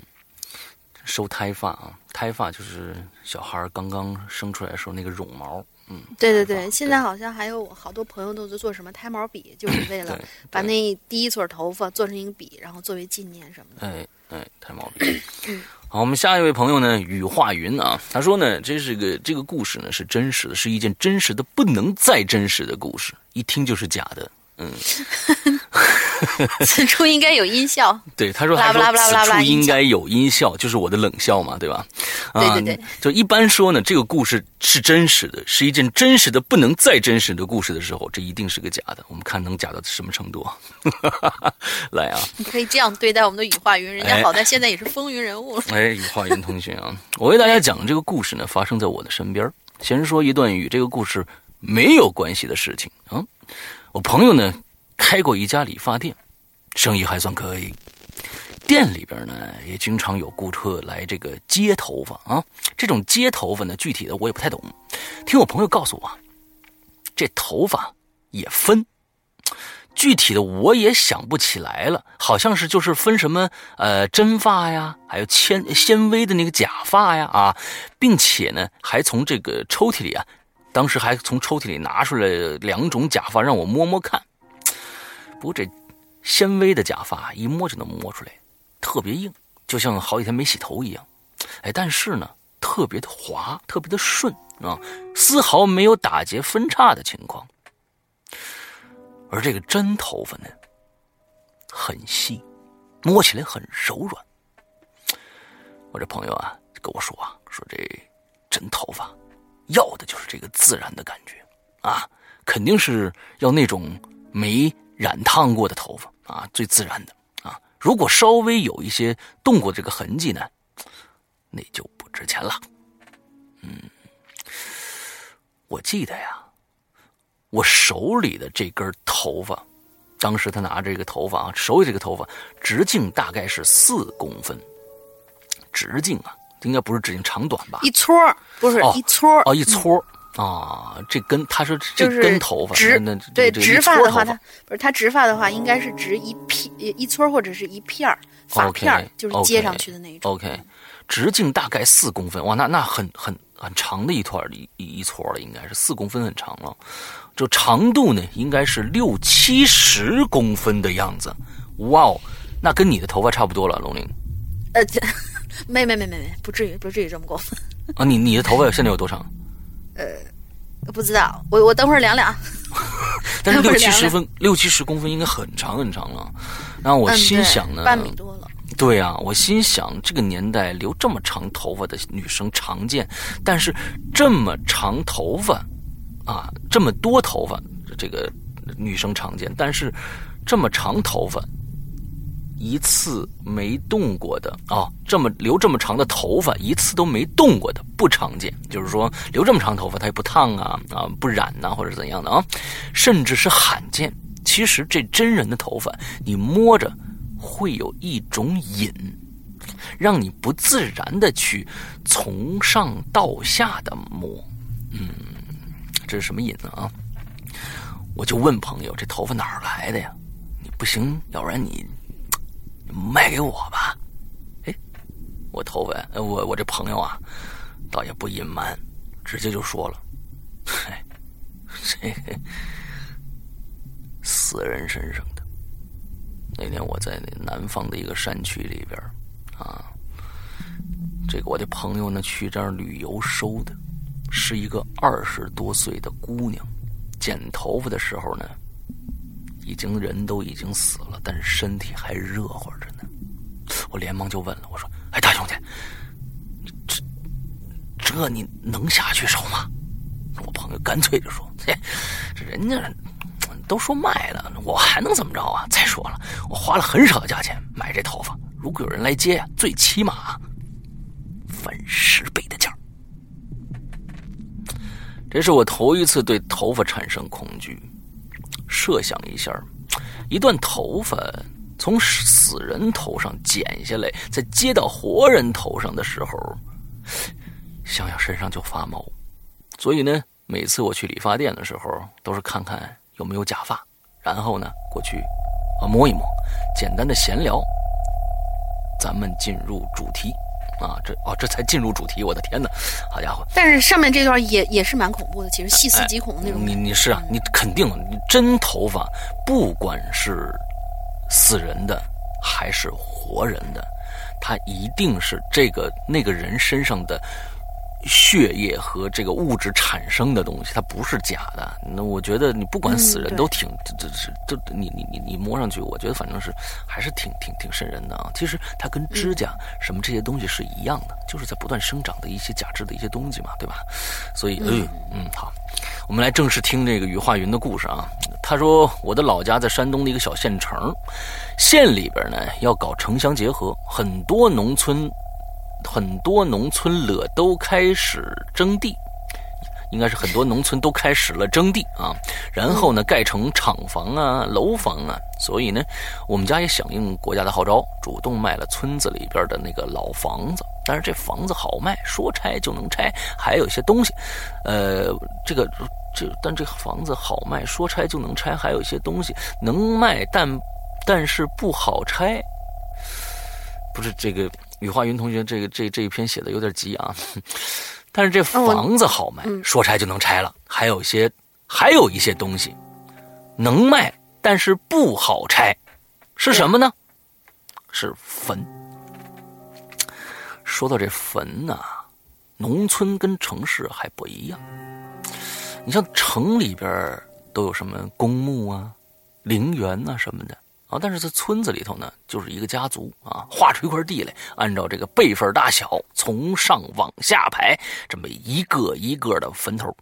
收胎发啊，胎发就是小孩刚刚生出来的时候那个绒毛。嗯，对对对，现在好像还有好多朋友都在做什么胎毛笔，就是为了把那第一撮头发做成一个笔，然后作为纪念什么的。哎哎，胎毛笔。好，我们下一位朋友呢，羽化云啊，他说呢，这是个这个故事呢是真实的，是一件真实的不能再真实的故事，一听就是假的。嗯，此处应该有音效。对，他说，拉布拉布拉布拉此处应该有音效，就是我的冷笑嘛，对吧？对对对。就一般说呢，这个故事是真实的，是一件真实的不能再真实的故事的时候，这一定是个假的。我们看能假到什么程度？来啊！你可以这样对待我们的羽化云，人家好在现在也是风云人物。哎，羽化云同学啊，我为大家讲这个故事呢，发生在我的身边。先说一段与这个故事没有关系的事情啊。我朋友呢开过一家理发店，生意还算可以。店里边呢也经常有顾客来这个接头发啊。这种接头发呢，具体的我也不太懂。听我朋友告诉我，这头发也分，具体的我也想不起来了。好像是就是分什么呃真发呀，还有纤纤维的那个假发呀啊，并且呢还从这个抽屉里啊。当时还从抽屉里拿出来两种假发让我摸摸看，不过这纤维的假发一摸就能摸出来，特别硬，就像好几天没洗头一样。哎，但是呢，特别的滑，特别的顺啊，丝毫没有打结分叉的情况。而这个真头发呢，很细，摸起来很柔软。我这朋友啊跟我说啊，说这真头发。要的就是这个自然的感觉，啊，肯定是要那种没染烫过的头发啊，最自然的啊。如果稍微有一些动过这个痕迹呢，那就不值钱了。嗯，我记得呀，我手里的这根头发，当时他拿着这个头发啊，手里这个头发直径大概是四公分，直径啊。应该不是直径长短吧？一撮不是一撮哦，一撮啊，这根他说这根头发直那对直发的话，他不是他直发的话，应该是直一片一撮或者是一片儿发片就是接上去的那一种。OK，直径大概四公分，哇，那那很很很长的一团一一撮了，应该是四公分很长了。就长度呢，应该是六七十公分的样子。哇哦，那跟你的头发差不多了，龙玲。呃。没没没没没，不至于不至于这么过分啊！你你的头发现在有多长？呃，不知道，我我等会儿量量。但是六七十分六七十公分应该很长很长了。然后我心想呢，半米多了。对啊，我心想这个年代留这么长头发的女生常见，但是这么长头发啊，这么多头发这个女生常见，但是这么长头发。一次没动过的啊，这么留这么长的头发，一次都没动过的不常见。就是说，留这么长头发，它也不烫啊啊，不染呐，或者怎样的啊，甚至是罕见。其实这真人的头发，你摸着会有一种瘾，让你不自然的去从上到下的摸。嗯，这是什么瘾呢啊？我就问朋友，这头发哪儿来的呀？你不行，要不然你。卖给我吧，哎，我头发，我我这朋友啊，倒也不隐瞒，直接就说了，嘿，这死人身上的。那天我在那南方的一个山区里边啊，这个我的朋友呢去这儿旅游收的，是一个二十多岁的姑娘，剪头发的时候呢。已经人都已经死了，但是身体还热乎着呢。我连忙就问了，我说：“哎，大兄弟，这这你能下去手吗？”我朋友干脆就说：“，这人家都说卖了，我还能怎么着啊？再说了，我花了很少的价钱买这头发，如果有人来接，最起码翻十倍的价。”这是我头一次对头发产生恐惧。设想一下，一段头发从死人头上剪下来，再接到活人头上的时候，想想身上就发毛。所以呢，每次我去理发店的时候，都是看看有没有假发，然后呢过去啊摸一摸，简单的闲聊。咱们进入主题。啊，这哦，这才进入主题，我的天哪，好家伙！但是上面这段也也是蛮恐怖的，其实细思极恐的那种。你你是啊，你肯定，你真头发，不管是死人的还是活人的，他一定是这个那个人身上的血液和这个物质产生的东西，它不是假的。那我觉得你不管死人都挺这这这你你你你摸上去，我觉得反正是还是挺挺挺瘆人的啊。其实它跟指甲什么这些东西是一样的，就是在不断生长的一些假肢的一些东西嘛，对吧？所以嗯嗯好，我们来正式听这个雨化云的故事啊。他说我的老家在山东的一个小县城，县里边呢要搞城乡结合，很多农村。很多农村了都开始征地，应该是很多农村都开始了征地啊，然后呢盖成厂房啊、楼房啊，所以呢，我们家也响应国家的号召，主动卖了村子里边的那个老房子。但是这房子好卖，说拆就能拆，还有一些东西，呃，这个这但这房子好卖，说拆就能拆，还有一些东西能卖，但但是不好拆，不是这个。羽化云同学，这个这这一篇写的有点急啊，但是这房子好卖，说拆就能拆了。还有些，还有一些东西能卖，但是不好拆，是什么呢？是坟。说到这坟呐，农村跟城市还不一样。你像城里边都有什么公墓啊、陵园啊什么的。啊，但是在村子里头呢，就是一个家族啊，划出一块地来，按照这个辈分大小，从上往下排，这么一个一个的坟头。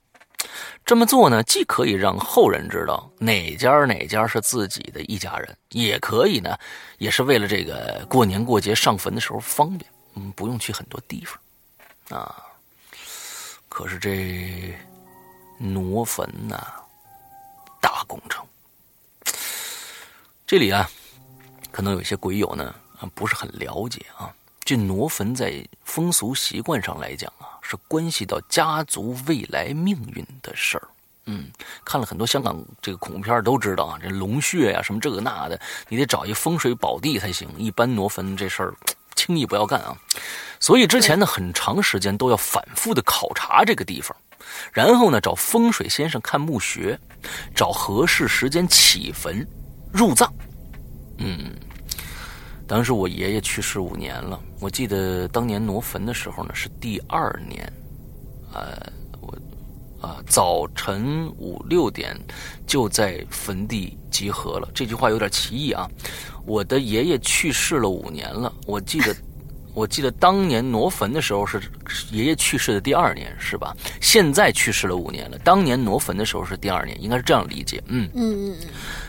这么做呢，既可以让后人知道哪家哪家是自己的一家人，也可以呢，也是为了这个过年过节上坟的时候方便，嗯，不用去很多地方啊。可是这挪坟呐，大工程。这里啊，可能有些鬼友呢不是很了解啊。这挪坟在风俗习惯上来讲啊，是关系到家族未来命运的事儿。嗯，看了很多香港这个恐怖片都知道啊，这龙穴呀什么这个那的，你得找一风水宝地才行。一般挪坟这事儿，轻易不要干啊。所以之前呢，很长时间都要反复的考察这个地方，然后呢找风水先生看墓穴，找合适时间起坟。入葬，嗯，当时我爷爷去世五年了。我记得当年挪坟的时候呢，是第二年，呃，我啊早晨五六点就在坟地集合了。这句话有点歧义啊。我的爷爷去世了五年了，我记得。我记得当年挪坟的时候是爷爷去世的第二年，是吧？现在去世了五年了。当年挪坟的时候是第二年，应该是这样理解。嗯嗯嗯。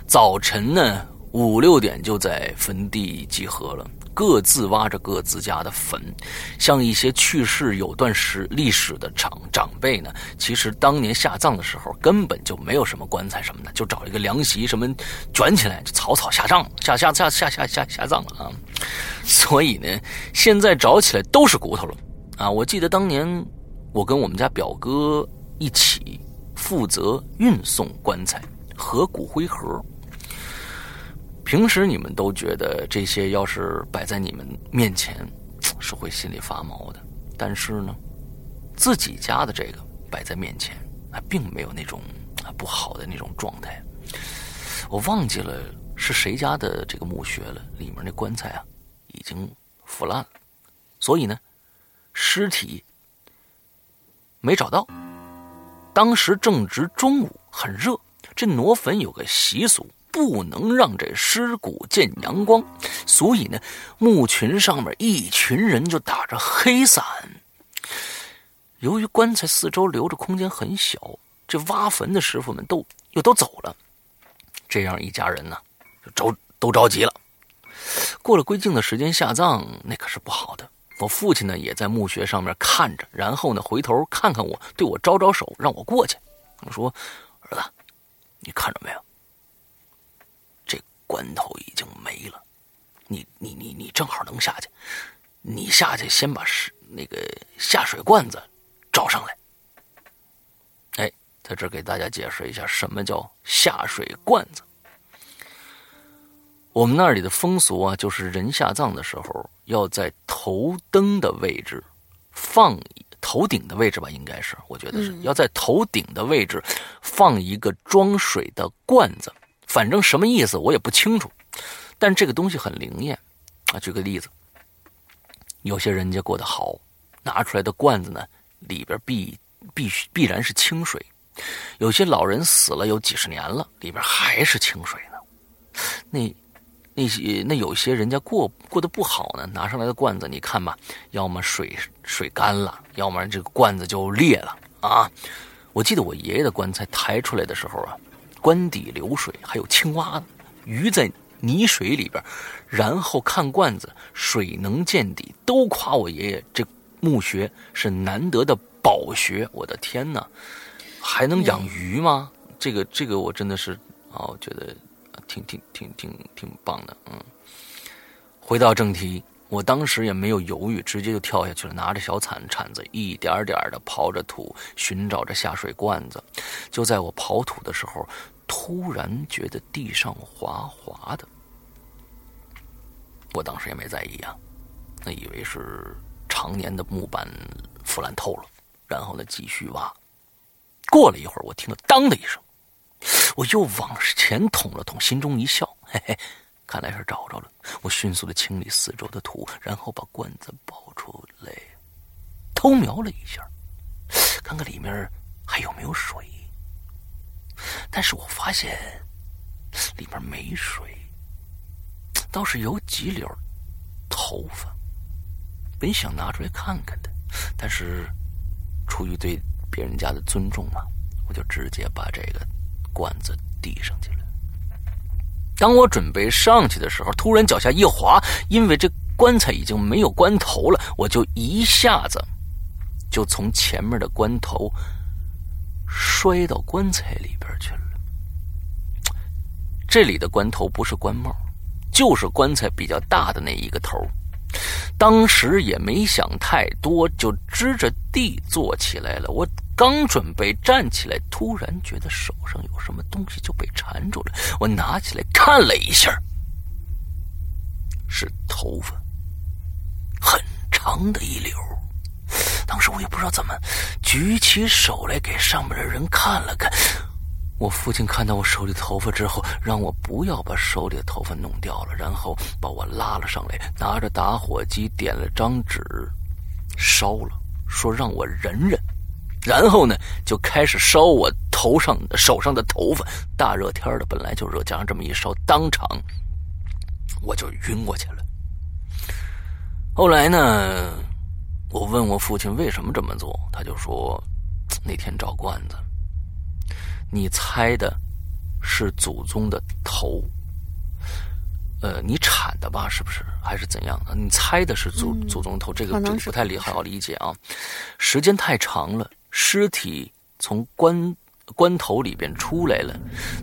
早晨呢，五六点就在坟地集合了。各自挖着各自家的坟，像一些去世有段时历史的长长辈呢，其实当年下葬的时候根本就没有什么棺材什么的，就找一个凉席什么卷起来就草草下葬下下下下下下下葬了啊。所以呢，现在找起来都是骨头了啊。我记得当年我跟我们家表哥一起负责运送棺材和骨灰盒。平时你们都觉得这些要是摆在你们面前，是会心里发毛的。但是呢，自己家的这个摆在面前，啊，并没有那种啊不好的那种状态。我忘记了是谁家的这个墓穴了，里面那棺材啊已经腐烂了，所以呢，尸体没找到。当时正值中午，很热。这挪坟有个习俗。不能让这尸骨见阳光，所以呢，墓群上面一群人就打着黑伞。由于棺材四周留着空间很小，这挖坟的师傅们都又都走了，这样一家人呢就着都着急了。过了规定的时间下葬，那可是不好的。我父亲呢也在墓穴上面看着，然后呢回头看看我，对我招招手，让我过去。我说：“儿子，你看着没有？”棺头已经没了，你你你你正好能下去，你下去先把是那个下水罐子找上来。哎，在这给大家解释一下什么叫下水罐子。我们那里的风俗啊，就是人下葬的时候要在头灯的位置放头顶的位置吧，应该是，我觉得是要在头顶的位置放一个装水的罐子。反正什么意思我也不清楚，但这个东西很灵验啊。举个例子，有些人家过得好，拿出来的罐子呢里边必必须必然是清水。有些老人死了有几十年了，里边还是清水呢。那那些那有些人家过过得不好呢，拿上来的罐子，你看吧，要么水水干了，要么这个罐子就裂了啊。我记得我爷爷的棺材抬出来的时候啊，棺底流水，还有青蛙、鱼在泥水里边，然后看罐子，水能见底，都夸我爷爷这墓穴是难得的宝穴。我的天哪！还能养鱼吗？这个这个我真的是啊，我觉得挺挺挺挺挺棒的。嗯，回到正题，我当时也没有犹豫，直接就跳下去了，拿着小铲铲子，一点点的刨着土，寻找着下水罐子。就在我刨土的时候，突然觉得地上滑滑的。我当时也没在意啊，那以为是常年的木板腐烂透了，然后呢继续挖。过了一会儿，我听到“当”的一声，我又往前捅了捅，心中一笑，嘿嘿，看来是找着了。我迅速的清理四周的土，然后把罐子抱出来，偷瞄了一下，看看里面还有没有水。但是我发现里面没水，倒是有几绺头发。本想拿出来看看的，但是出于对……别人家的尊重嘛，我就直接把这个罐子递上去了。当我准备上去的时候，突然脚下一滑，因为这棺材已经没有棺头了，我就一下子就从前面的棺头摔到棺材里边去了。这里的棺头不是棺帽，就是棺材比较大的那一个头。当时也没想太多，就支着地坐起来了。我。刚准备站起来，突然觉得手上有什么东西就被缠住了。我拿起来看了一下，是头发，很长的一绺。当时我也不知道怎么，举起手来给上面的人看了看。我父亲看到我手里头发之后，让我不要把手里的头发弄掉了，然后把我拉了上来，拿着打火机点了张纸，烧了，说让我忍忍。然后呢，就开始烧我头上、手上的头发。大热天的，本来就热，加上这么一烧，当场我就晕过去了。后来呢，我问我父亲为什么这么做，他就说那天找罐子，你猜的是祖宗的头。呃，你铲的吧？是不是？还是怎样？你猜的是祖祖宗头？这个这个不太理好理解啊。时间太长了。尸体从棺棺头里边出来了，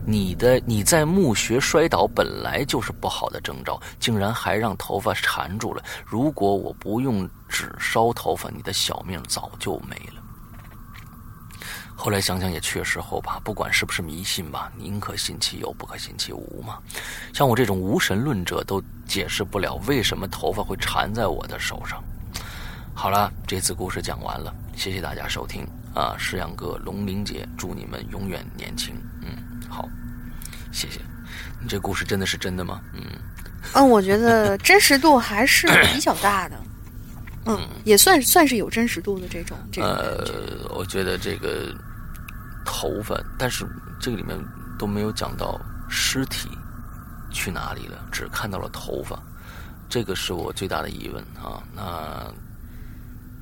你的你在墓穴摔倒本来就是不好的征兆，竟然还让头发缠住了。如果我不用纸烧头发，你的小命早就没了。后来想想也确实后怕，不管是不是迷信吧，宁可信其有，不可信其无嘛。像我这种无神论者都解释不了为什么头发会缠在我的手上。好了，这次故事讲完了，谢谢大家收听。啊，石阳哥，龙玲姐，祝你们永远年轻。嗯，好，谢谢。你这故事真的是真的吗？嗯，嗯，我觉得真实度还是比较大的。嗯，也算算是有真实度的这种。呃，我觉得这个头发，但是这个里面都没有讲到尸体去哪里了，只看到了头发，这个是我最大的疑问啊。那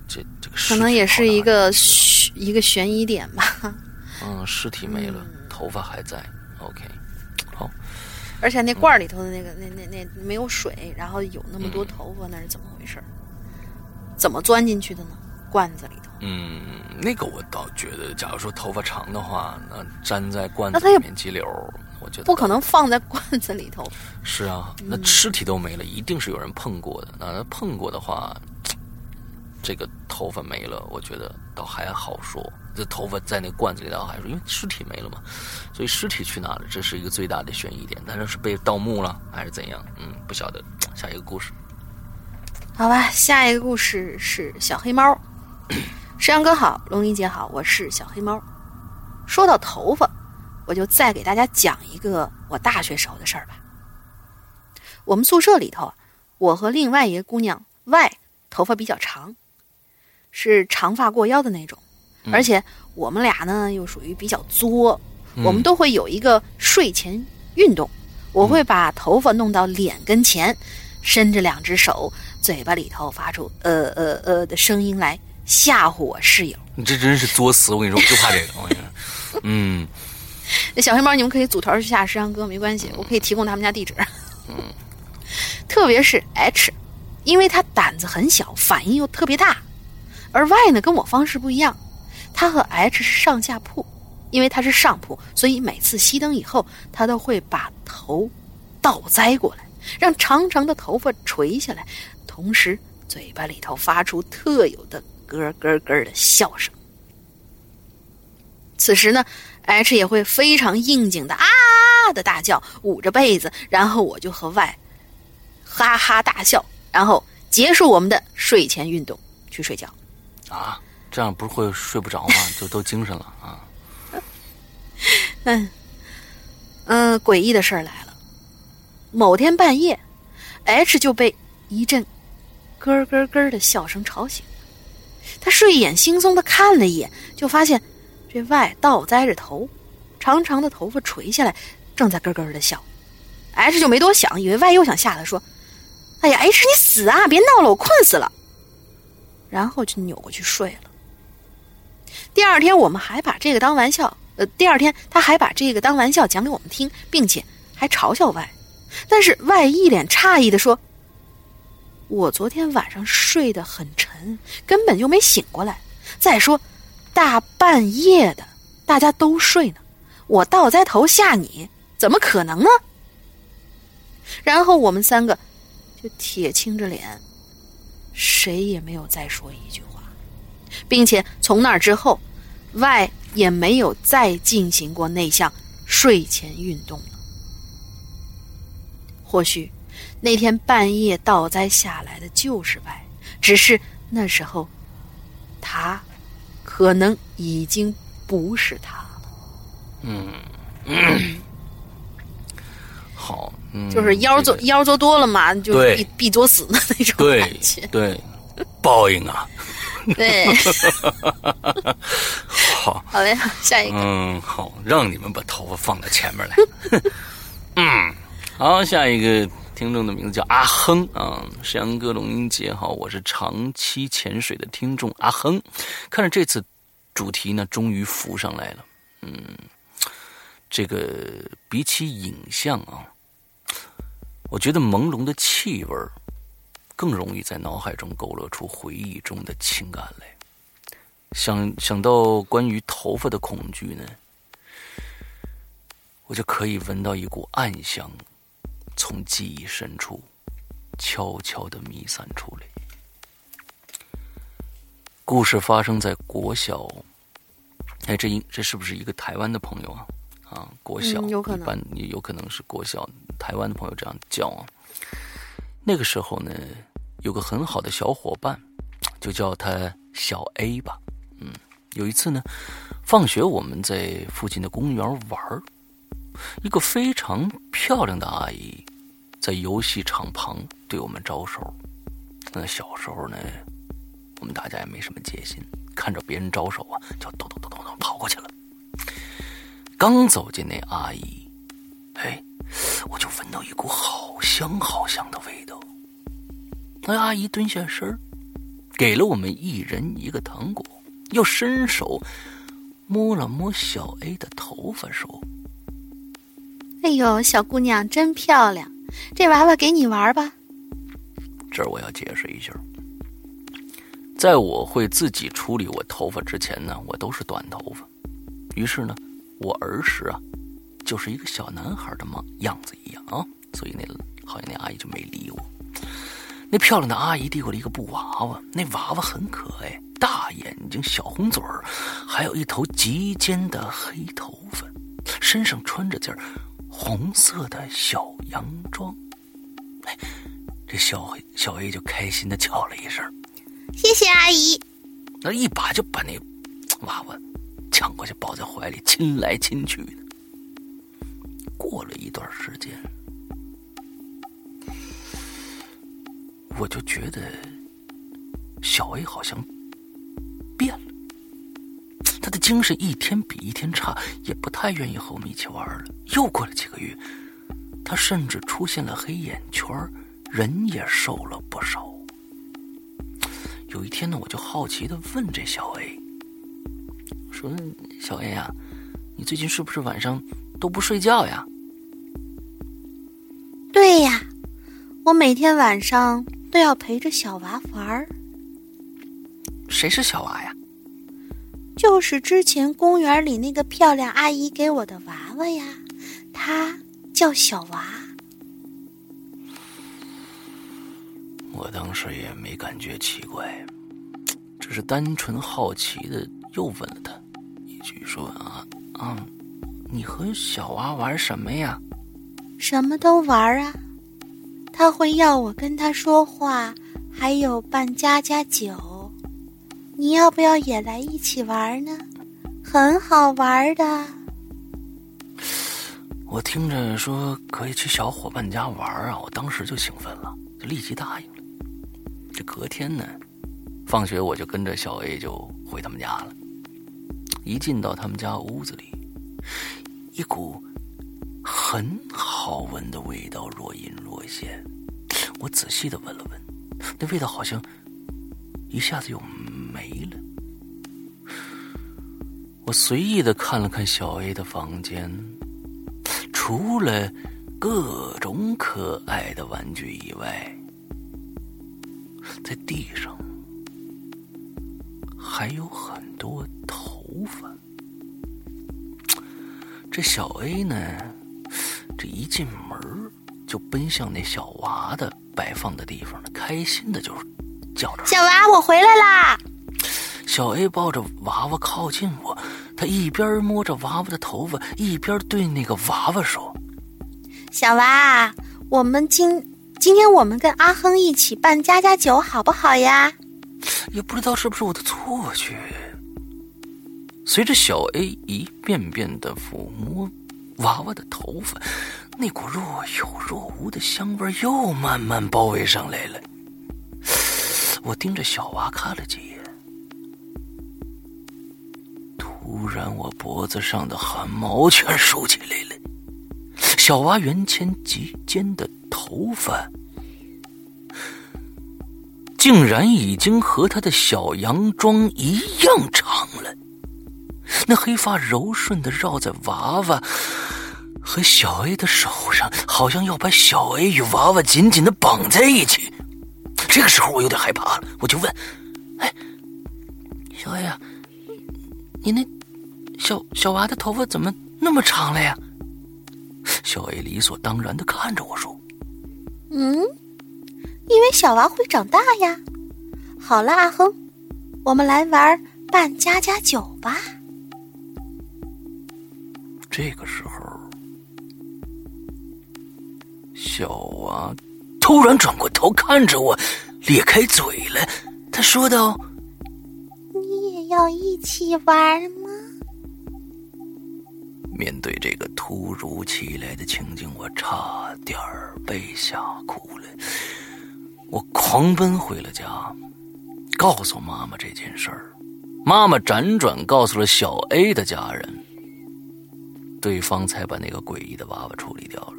这这个可能也是一个。一个悬疑点吧。嗯，尸体没了，头发还在。OK，好。而且那罐里头的那个，那那那没有水，然后有那么多头发，那是怎么回事？怎么钻进去的呢？罐子里头。嗯，那个我倒觉得，假如说头发长的话，那粘在罐子里面几绺，我觉得不可能放在罐子里头。是啊，那尸体都没了，一定是有人碰过的。那碰过的话。这个头发没了，我觉得倒还好说。这头发在那罐子里倒还说，因为尸体没了嘛，所以尸体去哪了？这是一个最大的悬疑点。但是是被盗墓了还是怎样？嗯，不晓得。下一个故事，好吧，下一个故事是小黑猫。石阳哥好，龙玲姐好，我是小黑猫。说到头发，我就再给大家讲一个我大学时候的事儿吧。我们宿舍里头，我和另外一个姑娘 Y 头发比较长。是长发过腰的那种，而且我们俩呢又属于比较作，我们都会有一个睡前运动。我会把头发弄到脸跟前，伸着两只手，嘴巴里头发出呃呃呃的声音来吓唬我室友。你这真是作死！我跟你说，我就怕这个。我跟你说，嗯，小黑猫，你们可以组团去下石阳哥，没关系，我可以提供他们家地址。嗯，特别是 H，因为他胆子很小，反应又特别大，而 Y 呢跟我方式不一样，他和 H 是上下铺。因为他是上铺，所以每次熄灯以后，他都会把头倒栽过来，让长长的头发垂下来，同时嘴巴里头发出特有的咯咯咯的笑声。此时呢，H 也会非常应景的啊的大叫，捂着被子，然后我就和 Y 哈哈大笑，然后结束我们的睡前运动，去睡觉。啊，这样不是会睡不着吗？就都精神了啊。嗯，嗯，诡异的事儿来了。某天半夜，H 就被一阵咯咯咯的笑声吵醒了。他睡眼惺忪的看了一眼，就发现这 Y 倒栽着头，长长的头发垂下来，正在咯咯的笑。H 就没多想，以为 Y 又想吓他，说：“哎呀，H 你死啊！别闹了，我困死了。”然后就扭过去睡了。第二天，我们还把这个当玩笑。呃，第二天他还把这个当玩笑讲给我们听，并且还嘲笑 Y，但是 Y 一脸诧异的说：“我昨天晚上睡得很沉，根本就没醒过来。再说，大半夜的大家都睡呢，我倒栽头吓你，怎么可能呢？”然后我们三个就铁青着脸，谁也没有再说一句话，并且从那之后，外。也没有再进行过那项睡前运动了。或许那天半夜倒栽下来的就是白，只是那时候他可能已经不是他了。嗯，好，就是腰做腰做多了嘛，就必必作死的那种感觉。对，报应啊。对，好，好嘞，下一个。嗯，好，让你们把头发放到前面来。嗯，好，下一个听众的名字叫阿亨啊，沈阳哥、龙英杰，好，我是长期潜水的听众阿亨，看着这次主题呢，终于浮上来了。嗯，这个比起影像啊，我觉得朦胧的气味。更容易在脑海中勾勒出回忆中的情感来。想想到关于头发的恐惧呢，我就可以闻到一股暗香从记忆深处悄悄的弥散出来。故事发生在国小，哎，这应这是不是一个台湾的朋友啊？啊，国小有可能，一般有可能是国小台湾的朋友这样叫啊。那个时候呢。有个很好的小伙伴，就叫他小 A 吧。嗯，有一次呢，放学我们在附近的公园玩一个非常漂亮的阿姨在游戏场旁对我们招手。那小时候呢，我们大家也没什么戒心，看着别人招手啊，就咚咚咚咚咚跑过去了。刚走进那阿姨，哎，我就闻到一股好香好香的味道。那阿姨蹲下身给了我们一人一个糖果，又伸手摸了摸小 A 的头发，说：“哎呦，小姑娘真漂亮，这娃娃给你玩吧。”这儿我要解释一下，在我会自己处理我头发之前呢，我都是短头发。于是呢，我儿时啊，就是一个小男孩的嘛样子一样啊，所以那好像那阿姨就没理我。那漂亮的阿姨递过来一个布娃娃，那娃娃很可爱，大眼睛、小红嘴儿，还有一头极尖的黑头发，身上穿着件红色的小洋装。哎，这小小 A 就开心的叫了一声：“谢谢阿姨。”那一把就把那娃娃抢过去，抱在怀里，亲来亲去的。过了一段时间。我就觉得小 A 好像精神一天比一天差，也不太愿意和我们一起玩了。又过了几个月，他甚至出现了黑眼圈，人也瘦了不少。有一天呢，我就好奇的问这小 A，说：“小 A 呀，你最近是不是晚上都不睡觉呀？”“对呀，我每天晚上都要陪着小娃玩儿。”“谁是小娃呀？”“就是之前公园里那个漂亮阿姨给我的娃娃呀，她叫小娃。”我当时也没感觉奇怪，只是单纯好奇的又问了他一句：“说啊啊，你和小娃玩什么呀？”“什么都玩啊，他会要我跟他说话，还有扮家家酒。你要不要也来一起玩呢？很好玩的。”我听着说可以去小伙伴家玩啊，我当时就兴奋了，就立即答应了。这隔天呢，放学我就跟着小 A 就回他们家了。一进到他们家屋子里，一股很好闻的味道若隐若现。我仔细的闻了闻，那味道好像一下子又没了。我随意的看了看小 A 的房间，除了各种可爱的玩具以外，在地上还有很多头发。这小 A 呢，这一进门就奔向那小娃的摆放的地方，开心的就叫着：“小娃，我回来啦！”小 A 抱着娃娃靠近我，他一边摸着娃娃的头发，一边对那个娃娃说：“小娃，我们今……”今天我们跟阿亨一起办家家酒，好不好呀？也不知道是不是我的错觉。随着小 A 一遍遍的抚摸娃娃的头发，那股若有若无的香味又慢慢包围上来了。我盯着小娃看了几眼，突然我脖子上的汗毛全竖起来了。小娃圆前及肩的。头发竟然已经和他的小洋装一样长了，那黑发柔顺的绕在娃娃和小 A 的手上，好像要把小 A 与娃娃紧紧的绑在一起。这个时候我有点害怕了，我就问：“哎，小 A 呀，你那小小娃的头发怎么那么长了呀？”小 A 理所当然的看着我说。嗯，因为小娃会长大呀。好了，阿亨，我们来玩扮家家酒吧。这个时候，小娃突然转过头看着我，咧开嘴了。他说道：“你也要一起玩吗？”面对这个突如其来的情景，我差点被吓哭了。我狂奔回了家，告诉妈妈这件事儿。妈妈辗转告诉了小 A 的家人，对方才把那个诡异的娃娃处理掉了。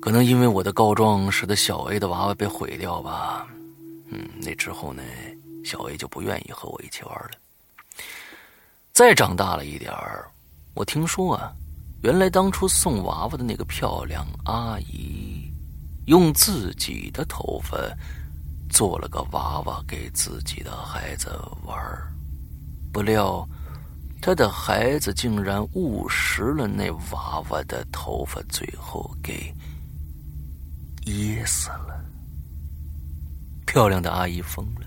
可能因为我的告状，使得小 A 的娃娃被毁掉吧。嗯，那之后呢，小 A 就不愿意和我一起玩了。再长大了一点儿，我听说啊，原来当初送娃娃的那个漂亮阿姨，用自己的头发做了个娃娃给自己的孩子玩不料他的孩子竟然误食了那娃娃的头发，最后给噎死了。漂亮的阿姨疯了，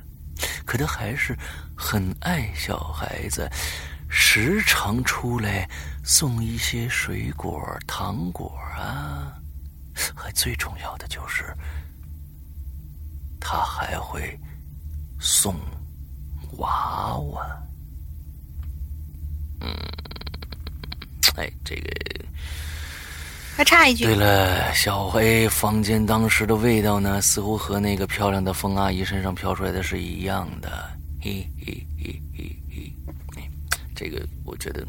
可他还是很爱小孩子。时常出来送一些水果、糖果啊，还最重要的就是，他还会送娃娃。嗯，哎，这个还差一句。对了，小黑房间当时的味道呢，似乎和那个漂亮的风阿姨身上飘出来的是一样的。嘿嘿嘿嘿嘿。这个我觉得，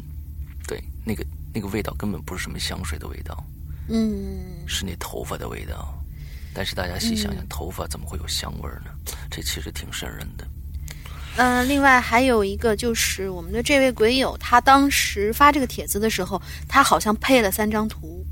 对，那个那个味道根本不是什么香水的味道，嗯，是你头发的味道。但是大家细想想，头发怎么会有香味呢？这其实挺瘆人的。嗯，另外还有一个就是我们的这位鬼友，他当时发这个帖子的时候，他好像配了三张图，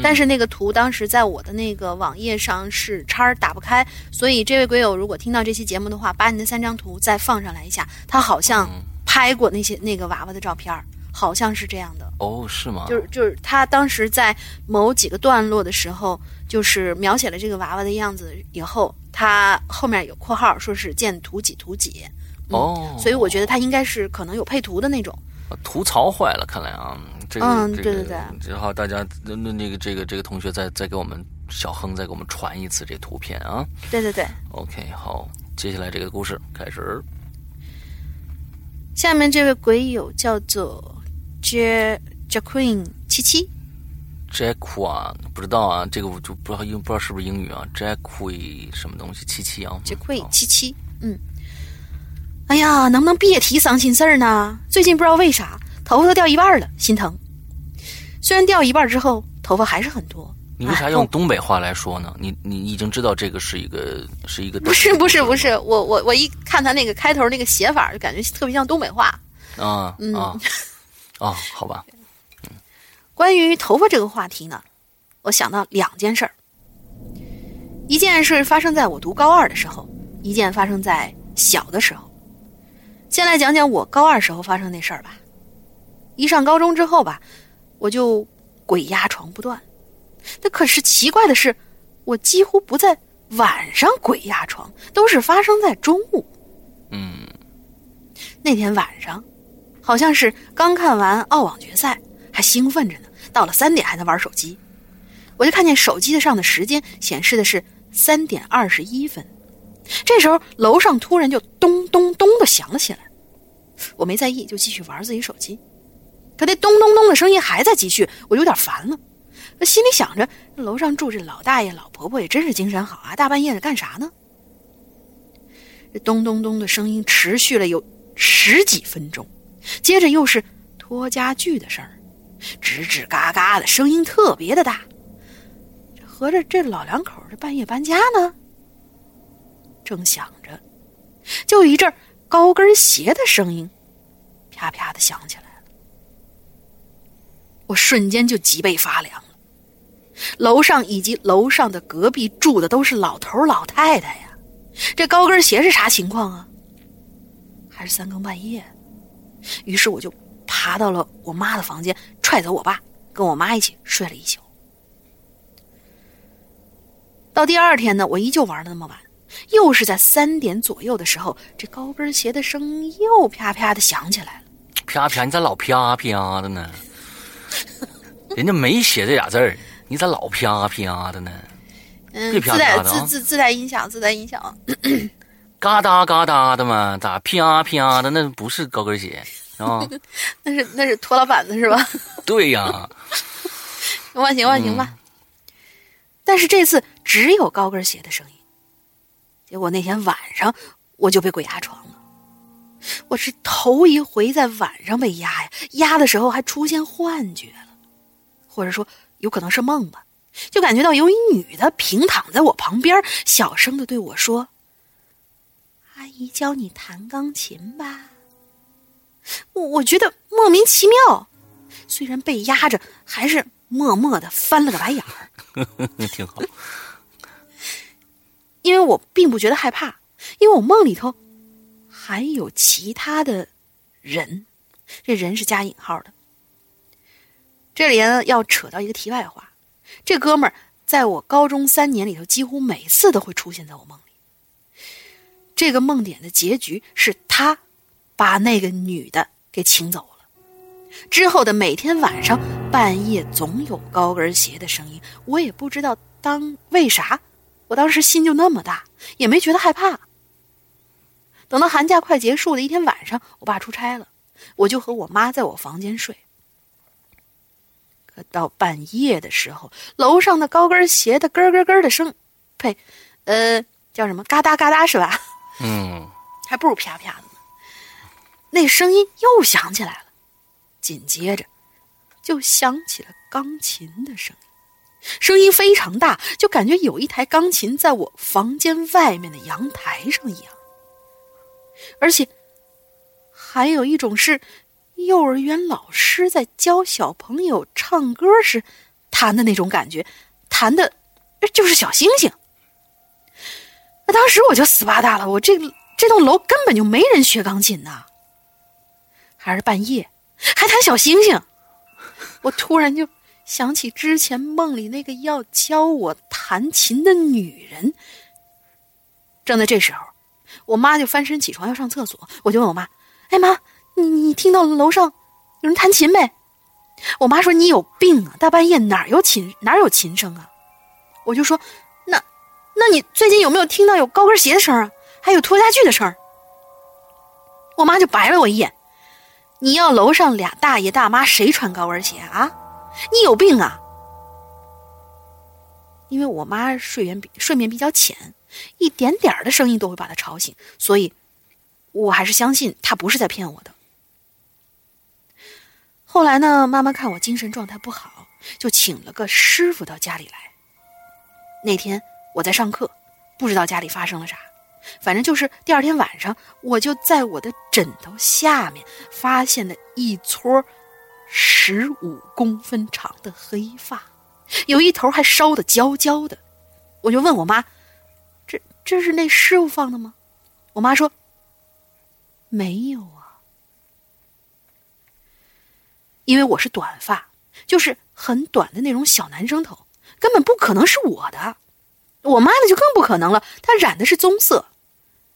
但是那个图当时在我的那个网页上是叉儿打不开，所以这位鬼友如果听到这期节目的话，把你的三张图再放上来一下，他好像拍过那些那个娃娃的照片儿，好像是这样的。哦，是吗？就是就是他当时在某几个段落的时候，就是描写了这个娃娃的样子以后，他后面有括号说是见图几图几。哦，所以我觉得他应该是可能有配图的那种。图槽坏了，看来啊，这个嗯，对对对。然后大家那那那个这个这个同学再再给我们小亨再给我们传一次这图片啊。对对对。OK，好，接下来这个故事开始。下面这位鬼友叫做 J Jacqueen 七七。啊，不知道啊，这个我就不知道英不知道是不是英语啊？Jack 什么东西？七七啊？Jack 七七，嗯。哎呀，能不能别提伤心事儿呢？最近不知道为啥头发都掉一半了，心疼。虽然掉一半之后头发还是很多。你为啥用东北话来说呢？你你已经知道这个是一个是一个不是不是不是我我我一看他那个开头那个写法，就感觉特别像东北话。啊啊啊！好吧。嗯，关于头发这个话题呢，我想到两件事儿。一件是发生在我读高二的时候，一件发生在小的时候。先来讲讲我高二时候发生那事儿吧。一上高中之后吧，我就鬼压床不断。那可是奇怪的是，我几乎不在晚上鬼压床，都是发生在中午。嗯，那天晚上，好像是刚看完澳网决赛，还兴奋着呢。到了三点还在玩手机，我就看见手机上的时间显示的是三点二十一分。这时候，楼上突然就咚咚咚的响了起来，我没在意，就继续玩自己手机。可那咚咚咚的声音还在继续，我有点烦了。心里想着，楼上住着老大爷老婆婆，也真是精神好啊！大半夜的干啥呢？这咚咚咚的声音持续了有十几分钟，接着又是拖家具的声儿，吱吱嘎嘎的声音特别的大。合着这老两口这半夜搬家呢？正想着，就一阵高跟鞋的声音，啪啪的响起来。我瞬间就脊背发凉了。楼上以及楼上的隔壁住的都是老头老太太呀，这高跟鞋是啥情况啊？还是三更半夜？于是我就爬到了我妈的房间，踹走我爸，跟我妈一起睡了一宿。到第二天呢，我依旧玩的那么晚。又是在三点左右的时候，这高跟鞋的声音又啪啪的响起来了。啪啪，你咋老啪啪的呢？人家没写这俩字儿，你咋老啪啪的呢？嗯，自带自自自带音响，自带音响。嘎哒嘎哒的嘛，咋啪啪的？那不是高跟鞋啊？那是那是拖拉板子是吧？对呀。行万行吧行吧。但是这次只有高跟鞋的声音。结果那天晚上我就被鬼压床了，我是头一回在晚上被压呀，压的时候还出现幻觉了，或者说有可能是梦吧，就感觉到有一女的平躺在我旁边，小声的对我说：“阿姨教你弹钢琴吧。”我我觉得莫名其妙，虽然被压着，还是默默的翻了个白眼儿，挺好。因为我并不觉得害怕，因为我梦里头还有其他的人，这人是加引号的。这里呢要扯到一个题外话，这哥们儿在我高中三年里头，几乎每次都会出现在我梦里。这个梦点的结局是他把那个女的给请走了，之后的每天晚上半夜总有高跟鞋的声音，我也不知道当为啥。我当时心就那么大，也没觉得害怕。等到寒假快结束的一天晚上，我爸出差了，我就和我妈在我房间睡。可到半夜的时候，楼上的高跟鞋的咯咯咯的声，呸，呃，叫什么？嘎哒嘎哒是吧？嗯，还不如啪啪的呢。那声音又响起来了，紧接着就响起了钢琴的声音，声音非常大，就感觉有一台钢琴在我房间外面的阳台上一样。而且还有一种是幼儿园老师在教小朋友唱歌时弹的那种感觉，弹的就是小星星。那当时我就死巴大了，我这这栋楼根本就没人学钢琴呐，还是半夜还弹小星星，我突然就想起之前梦里那个要教我弹琴的女人。正在这时候，我妈就翻身起床要上厕所，我就问我妈：“哎妈，你你听到楼上有人弹琴没？”我妈说：“你有病啊，大半夜哪有琴哪有琴声啊？”我就说：“那，那你最近有没有听到有高跟鞋的声啊？还有拖家具的声？”我妈就白了我一眼：“你要楼上俩大爷大妈谁穿高跟鞋啊？你有病啊！”因为我妈睡眠比睡眠比较浅，一点点的声音都会把她吵醒，所以我还是相信她不是在骗我的。后来呢，妈妈看我精神状态不好，就请了个师傅到家里来。那天我在上课，不知道家里发生了啥，反正就是第二天晚上，我就在我的枕头下面发现了一撮十五公分长的黑发，有一头还烧得焦焦的。我就问我妈：“这是那师傅放的吗？”我妈说：“没有啊。”因为我是短发，就是很短的那种小男生头，根本不可能是我的。我妈的就更不可能了，她染的是棕色。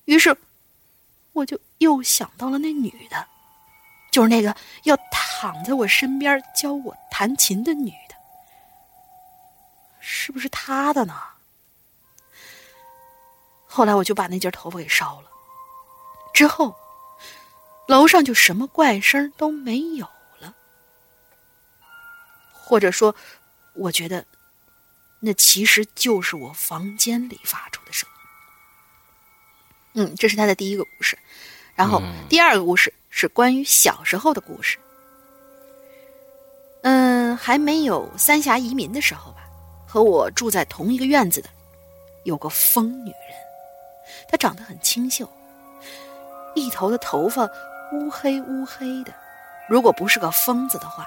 于是，我就又想到了那女的，就是那个要躺在我身边教我弹琴的女的，是不是她的呢？后来我就把那截头发给烧了，之后，楼上就什么怪声都没有了。或者说，我觉得，那其实就是我房间里发出的声音。嗯，这是他的第一个故事。然后第二个故事是关于小时候的故事。嗯，还没有三峡移民的时候吧，和我住在同一个院子的有个疯女人，她长得很清秀，一头的头发乌黑乌黑的，如果不是个疯子的话。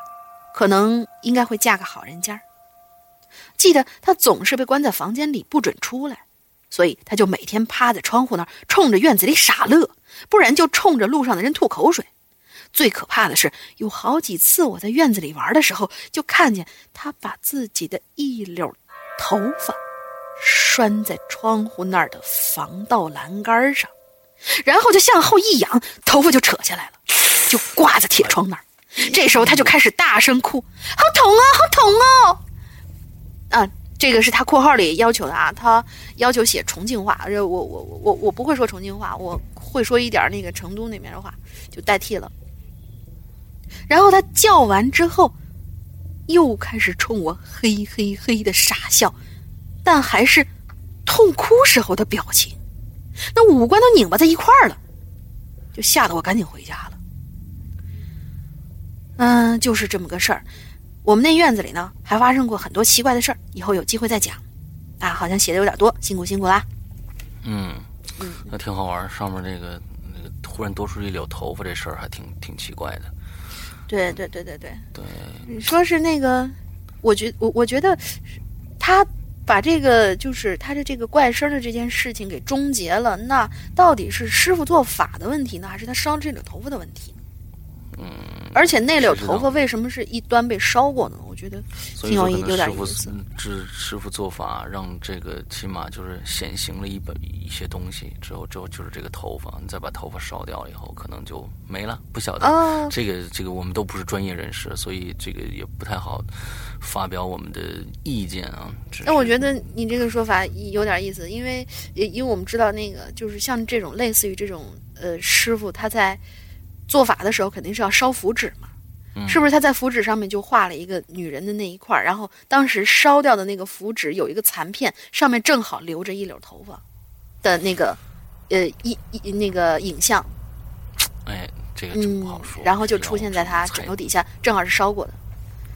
可能应该会嫁个好人家。记得她总是被关在房间里不准出来，所以她就每天趴在窗户那儿冲着院子里傻乐，不然就冲着路上的人吐口水。最可怕的是，有好几次我在院子里玩的时候，就看见她把自己的一绺头发拴在窗户那儿的防盗栏杆上，然后就向后一仰，头发就扯下来了，就挂在铁窗那儿。这时候他就开始大声哭，好痛啊，好痛哦！啊，这个是他括号里要求的啊，他要求写重庆话，我我我我我不会说重庆话，我会说一点那个成都那边的话，就代替了。然后他叫完之后，又开始冲我嘿嘿嘿的傻笑，但还是痛哭时候的表情，那五官都拧巴在一块儿了，就吓得我赶紧回家了。嗯，就是这么个事儿。我们那院子里呢，还发生过很多奇怪的事儿，以后有机会再讲。啊，好像写的有点多，辛苦辛苦啦。嗯，那挺好玩。上面那个那个突然多出一绺头发这事儿，还挺挺奇怪的。对对对对对对。你说是那个？我觉我我觉得，他把这个就是他的这个怪声的这件事情给终结了。那到底是师傅做法的问题呢，还是他烧这绺头发的问题？嗯。而且那绺头发为什么是一端被烧过呢？我觉得挺有意，有点意思。这师傅做法让这个起码就是显形了一本一些东西之后，之后就是这个头发，你再把头发烧掉以后，可能就没了。不晓得这个这个我们都不是专业人士，所以这个也不太好发表我们的意见啊。那我觉得你这个说法有点意思，因为因为我们知道那个就是像这种类似于这种呃师傅他在。做法的时候肯定是要烧符纸嘛，是不是？他在符纸上面就画了一个女人的那一块儿，然后当时烧掉的那个符纸有一个残片，上面正好留着一绺头发的那个，呃，一一那个影像。哎，这个就不好说。然后就出现在他枕头底下，正好是烧过的。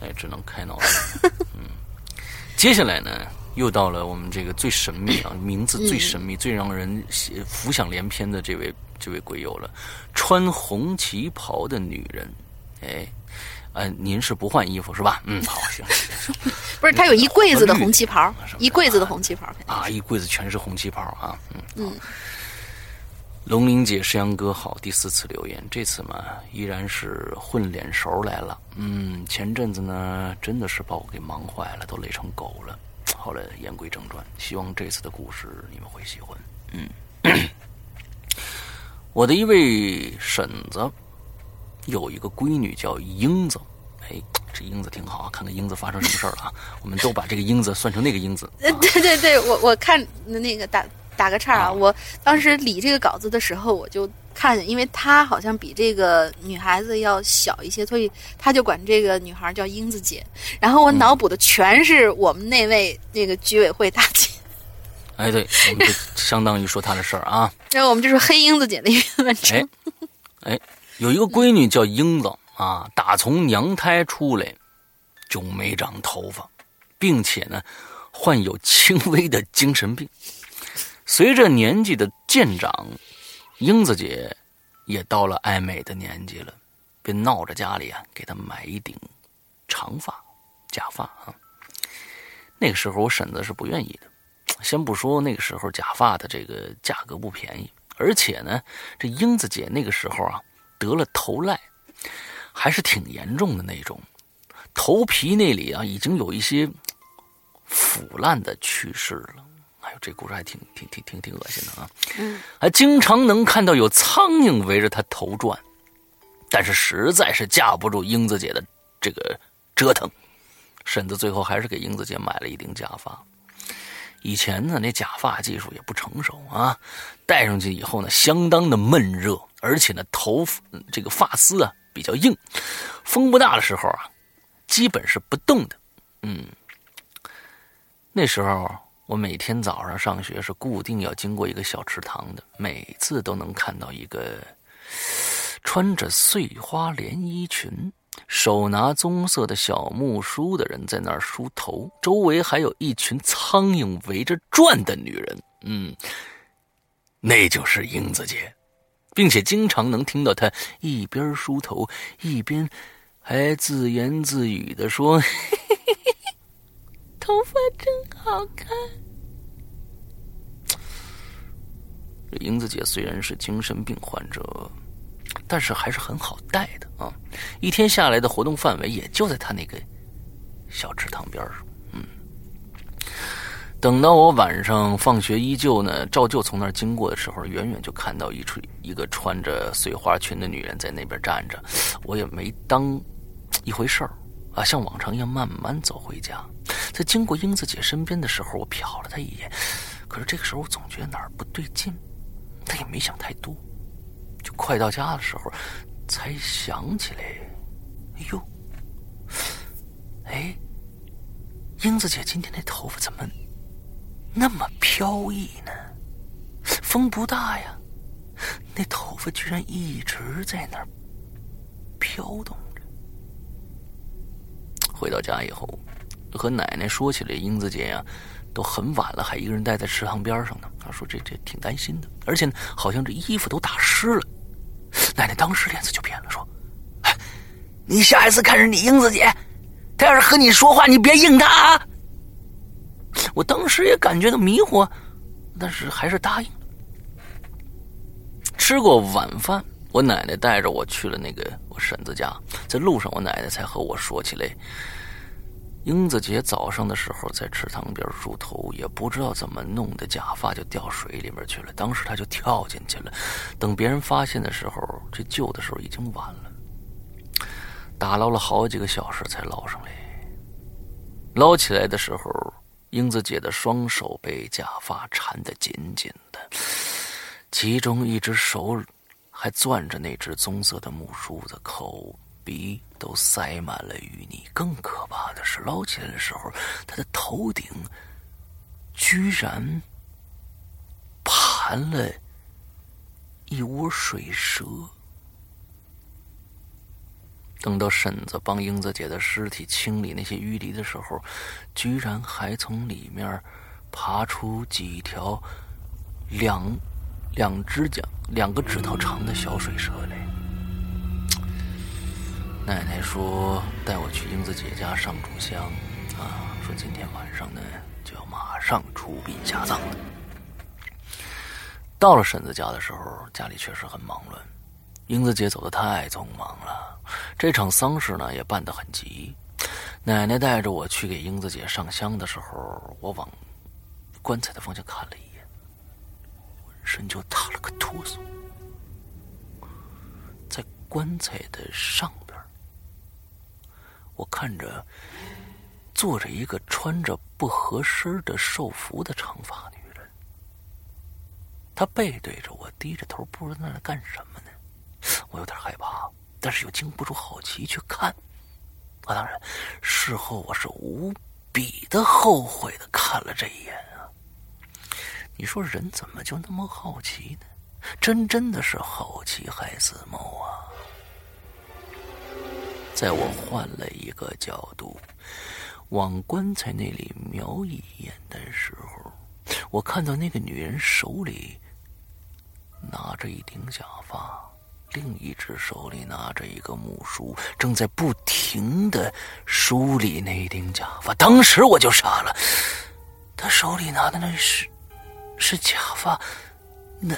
哎，只能开脑洞。嗯，接下来呢，又到了我们这个最神秘啊，名字最神秘、最让人浮想联翩的这位这位鬼友了，穿红旗袍的女人。哎，呃，您是不换衣服是吧？嗯，好，行。不是，他有一柜子的红旗袍，一柜子的红旗袍。啊，一柜子全是红旗袍啊。嗯嗯。龙玲姐、石阳哥好，第四次留言，这次嘛依然是混脸熟来了。嗯，前阵子呢真的是把我给忙坏了，都累成狗了。后来，言归正传，希望这次的故事你们会喜欢。嗯，我的一位婶子有一个闺女叫英子，哎，这英子挺好啊，看看英子发生什么事儿了啊？我们都把这个英子算成那个英子。呃，对对对，我我看那个打。打个岔啊！我当时理这个稿子的时候，我就看，因为她好像比这个女孩子要小一些，所以她就管这个女孩叫英子姐。然后我脑补的全是我们那位那个居委会大姐。哎，对，我们就 相当于说她的事儿啊。然后我们就是黑英子姐的一个文章。哎，有一个闺女叫英子啊，打从娘胎出来就没长头发，并且呢，患有轻微的精神病。随着年纪的渐长，英子姐也到了爱美的年纪了，便闹着家里啊给她买一顶长发假发啊。那个时候我婶子是不愿意的，先不说那个时候假发的这个价格不便宜，而且呢，这英子姐那个时候啊得了头癞，还是挺严重的那种，头皮那里啊已经有一些腐烂的趋势了。这故事还挺挺挺挺挺恶心的啊！嗯，还经常能看到有苍蝇围着她头转，但是实在是架不住英子姐的这个折腾，婶子最后还是给英子姐买了一顶假发。以前呢，那假发技术也不成熟啊，戴上去以后呢，相当的闷热，而且呢，头这个发丝啊比较硬，风不大的时候啊，基本是不动的。嗯，那时候。我每天早上上学是固定要经过一个小池塘的，每次都能看到一个穿着碎花连衣裙、手拿棕色的小木梳的人在那儿梳头，周围还有一群苍蝇围着转的女人。嗯，那就是英子姐，并且经常能听到她一边梳头一边还自言自语的说。头发真好看。这英子姐虽然是精神病患者，但是还是很好带的啊！一天下来的活动范围也就在他那个小池塘边上。嗯，等到我晚上放学依旧呢，照旧从那儿经过的时候，远远就看到一处一个穿着碎花裙的女人在那边站着，我也没当一回事儿。啊，像往常一样慢慢走回家，在经过英子姐身边的时候，我瞟了她一眼。可是这个时候，我总觉得哪儿不对劲，但也没想太多。就快到家的时候，才想起来，哎呦，哎，英子姐今天那头发怎么那么飘逸呢？风不大呀，那头发居然一直在那儿飘动着。回到家以后，和奶奶说起来，英子姐呀，都很晚了，还一个人待在池塘边上呢。她说这这挺担心的，而且好像这衣服都打湿了。奶奶当时脸色就变了，说：“你下一次看着你英子姐，她要是和你说话，你别应她啊。”我当时也感觉到迷惑，但是还是答应了。吃过晚饭，我奶奶带着我去了那个我婶子家，在路上，我奶奶才和我说起来。英子姐早上的时候在池塘边梳头，也不知道怎么弄的，假发就掉水里面去了。当时她就跳进去了，等别人发现的时候，这救的时候已经晚了。打捞了好几个小时才捞上来。捞起来的时候，英子姐的双手被假发缠得紧紧的，其中一只手还攥着那只棕色的木梳子，口。鼻都塞满了淤泥，更可怕的是，捞起来的时候，他的头顶居然盘了一窝水蛇。等到婶子帮英子姐的尸体清理那些淤泥的时候，居然还从里面爬出几条两两指甲、两个指头长的小水蛇来。奶奶说带我去英子姐家上炷香，啊，说今天晚上呢就要马上出殡下葬了。到了婶子家的时候，家里确实很忙乱。英子姐走的太匆忙了，这场丧事呢也办得很急。奶奶带着我去给英子姐上香的时候，我往棺材的方向看了一眼，浑身就打了个哆嗦。在棺材的上，我看着坐着一个穿着不合身的寿服的长发女人，她背对着我，低着头，不知道在那干什么呢。我有点害怕，但是又经不住好奇去看。啊，当然，事后我是无比的后悔的看了这一眼啊。你说人怎么就那么好奇呢？真真的是好奇害死猫啊！在我换了一个角度，往棺材那里瞄一眼的时候，我看到那个女人手里拿着一顶假发。另一只手里拿着一个木梳，正在不停的梳理那顶假发。当时我就傻了，他手里拿的那是是假发，那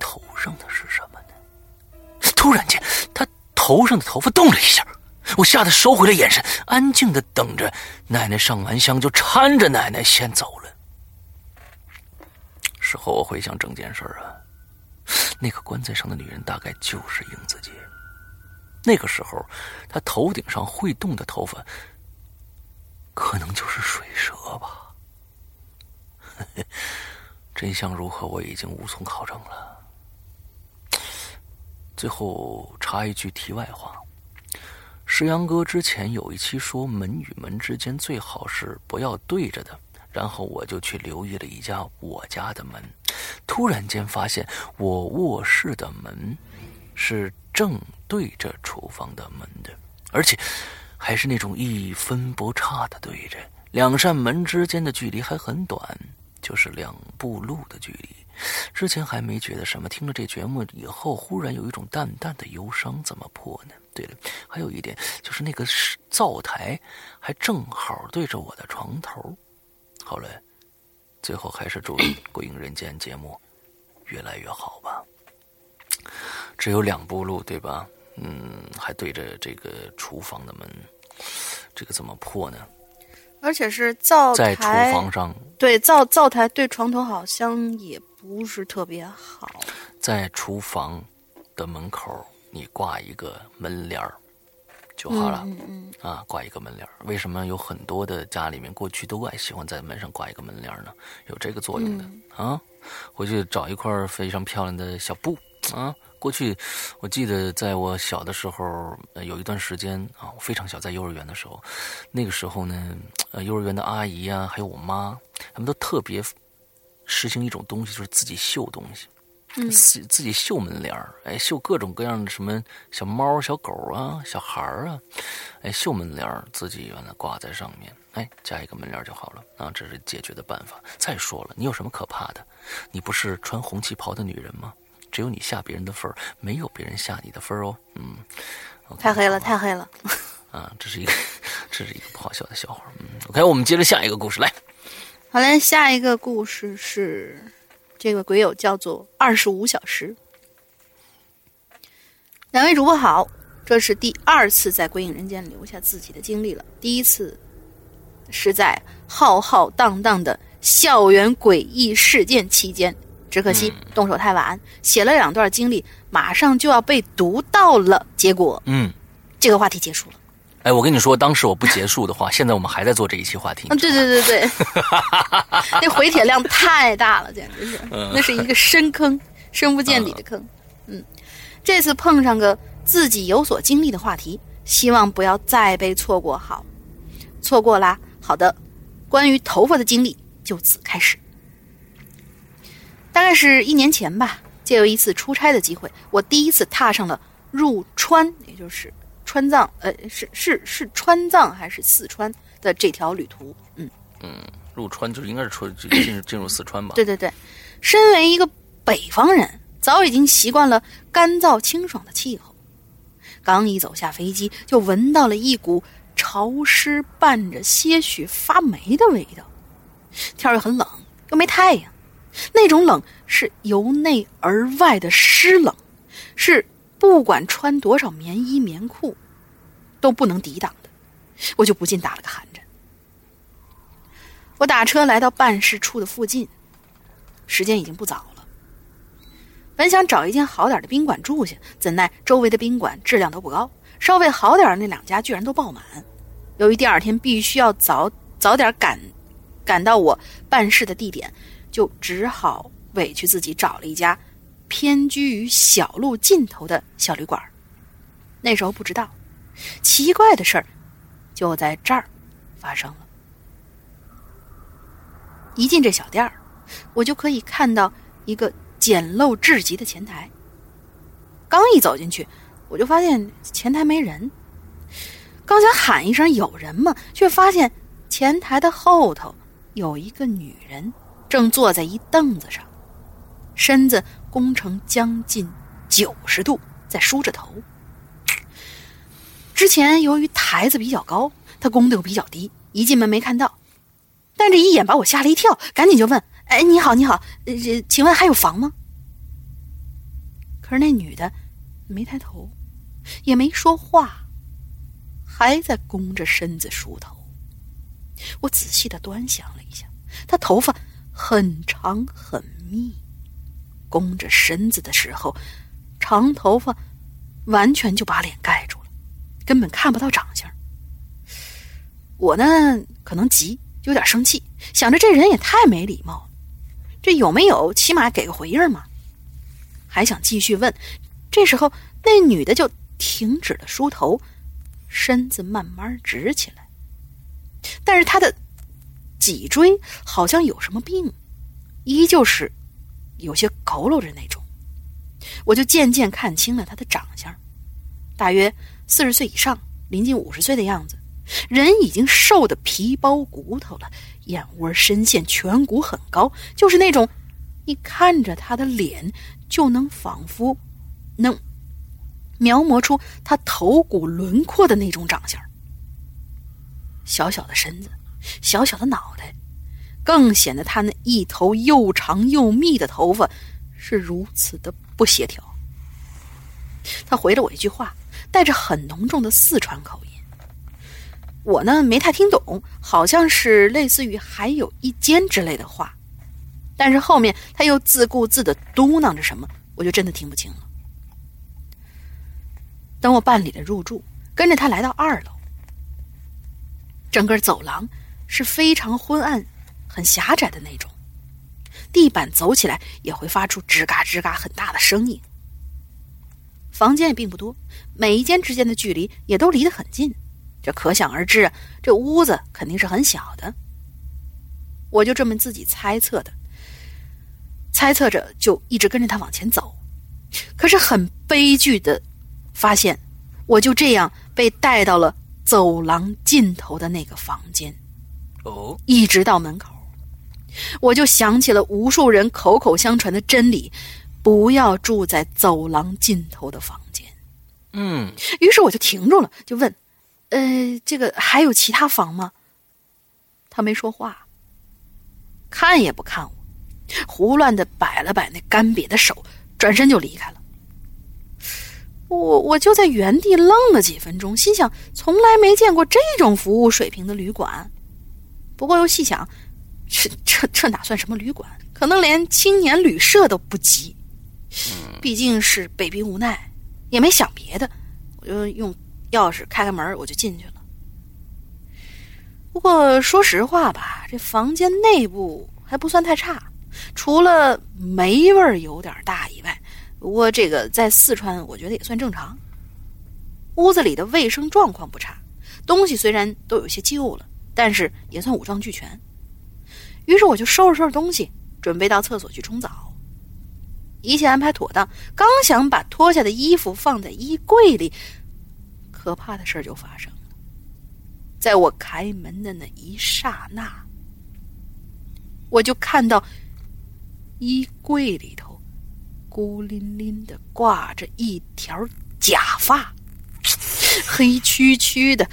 头上的是什么呢？突然间，他头上的头发动了一下，我吓得收回了眼神，安静的等着奶奶上完香，就搀着奶奶先走了。事后我回想整件事啊。那个棺材上的女人大概就是英子姐。那个时候，她头顶上会动的头发，可能就是水蛇吧。真相如何，我已经无从考证了。最后插一句题外话：石阳哥之前有一期说门与门之间最好是不要对着的。然后我就去留意了一家我家的门，突然间发现我卧室的门是正对着厨房的门的，而且还是那种一分不差的对着。两扇门之间的距离还很短，就是两步路的距离。之前还没觉得什么，听了这节目以后，忽然有一种淡淡的忧伤。怎么破呢？对了，还有一点就是那个灶台还正好对着我的床头。好嘞，最后还是祝《鬼影人间》节目越来越好吧。只有两步路，对吧？嗯，还对着这个厨房的门，这个怎么破呢？而且是灶台在厨房上，对灶灶台对床头好像也不是特别好。在厨房的门口，你挂一个门帘儿。就好了，嗯嗯啊，挂一个门帘儿为什么有很多的家里面过去都爱喜欢在门上挂一个门帘呢？有这个作用的啊。回去找一块非常漂亮的小布啊。过去我记得在我小的时候，有一段时间啊，我非常小，在幼儿园的时候，那个时候呢，呃，幼儿园的阿姨啊，还有我妈，他们都特别实行一种东西，就是自己绣东西。自自己绣门帘儿，哎，绣各种各样的什么小猫、小狗啊、小孩儿啊，哎，绣门帘儿，自己原来挂在上面，哎，加一个门帘就好了啊，这是解决的办法。再说了，你有什么可怕的？你不是穿红旗袍的女人吗？只有你下别人的份儿，没有别人下你的份儿哦。嗯，太黑了，太黑了。啊，这是一个，这是一个不好笑的笑话。嗯，OK，我们接着下一个故事来。好嘞，下一个故事是。这个鬼友叫做二十五小时。两位主播好，这是第二次在《鬼影人间》留下自己的经历了。第一次是在浩浩荡荡的校园诡异事件期间，只可惜动手太晚，写了两段经历，马上就要被读到了，结果，嗯，这个话题结束了。哎，我跟你说，当时我不结束的话，现在我们还在做这一期话题。嗯，对对对对，那回帖量太大了，简直是，那是一个深坑，深不见底的坑。嗯，这次碰上个自己有所经历的话题，希望不要再被错过。好，错过啦。好的，关于头发的经历就此开始。大概是一年前吧，借由一次出差的机会，我第一次踏上了。入川，也就是川藏，呃，是是是川藏还是四川的这条旅途？嗯嗯，入川就是应该是出进入进入四川吧？对对对，身为一个北方人，早已经习惯了干燥清爽的气候。刚一走下飞机，就闻到了一股潮湿伴着些许发霉的味道。天又很冷，又没太阳，那种冷是由内而外的湿冷，是不管穿多少棉衣棉裤都不能抵挡的。我就不禁打了个寒颤。我打车来到办事处的附近，时间已经不早了。本想找一间好点的宾馆住下，怎奈周围的宾馆质量都不高，稍微好点的那两家居然都爆满。由于第二天必须要早早点赶。赶到我办事的地点，就只好委屈自己找了一家偏居于小路尽头的小旅馆。那时候不知道，奇怪的事儿就在这儿发生了。一进这小店儿，我就可以看到一个简陋至极的前台。刚一走进去，我就发现前台没人。刚想喊一声“有人吗”，却发现前台的后头。有一个女人正坐在一凳子上，身子弓成将近九十度，在梳着头。之前由于台子比较高，她弓的又比较低，一进门没看到，但这一眼把我吓了一跳，赶紧就问：“哎，你好，你好，呃，请问还有房吗？”可是那女的没抬头，也没说话，还在弓着身子梳头。我仔细的端详了一下，她头发很长很密，弓着身子的时候，长头发完全就把脸盖住了，根本看不到长相。我呢，可能急，有点生气，想着这人也太没礼貌了，这有没有起码给个回应嘛？还想继续问，这时候那女的就停止了梳头，身子慢慢直起来。但是她的脊椎好像有什么病，依旧是有些佝偻着那种。我就渐渐看清了他的长相，大约四十岁以上，临近五十岁的样子，人已经瘦的皮包骨头了，眼窝深陷，颧骨很高，就是那种你看着他的脸就能仿佛能描摹出他头骨轮廓的那种长相。小小的身子，小小的脑袋，更显得他那一头又长又密的头发是如此的不协调。他回了我一句话，带着很浓重的四川口音。我呢没太听懂，好像是类似于“还有一间”之类的话，但是后面他又自顾自的嘟囔着什么，我就真的听不清了。等我办理了入住，跟着他来到二楼。整个走廊是非常昏暗、很狭窄的那种，地板走起来也会发出吱嘎吱嘎很大的声音。房间也并不多，每一间之间的距离也都离得很近，这可想而知啊，这屋子肯定是很小的。我就这么自己猜测的，猜测着就一直跟着他往前走，可是很悲剧的发现，我就这样被带到了。走廊尽头的那个房间，哦，一直到门口，我就想起了无数人口口相传的真理：不要住在走廊尽头的房间。嗯，于是我就停住了，就问：“呃，这个还有其他房吗？”他没说话，看也不看我，胡乱的摆了摆那干瘪的手，转身就离开了。我我就在原地愣了几分钟，心想从来没见过这种服务水平的旅馆。不过又细想，这这这哪算什么旅馆？可能连青年旅社都不及。毕竟是被逼无奈，也没想别的，我就用钥匙开开门，我就进去了。不过说实话吧，这房间内部还不算太差，除了霉味有点大以外。不过这个在四川，我觉得也算正常。屋子里的卫生状况不差，东西虽然都有些旧了，但是也算五脏俱全。于是我就收拾收拾东西，准备到厕所去冲澡。一切安排妥当，刚想把脱下的衣服放在衣柜里，可怕的事儿就发生了。在我开门的那一刹那，我就看到衣柜里头孤零零的挂着一条假发，黑黢黢的，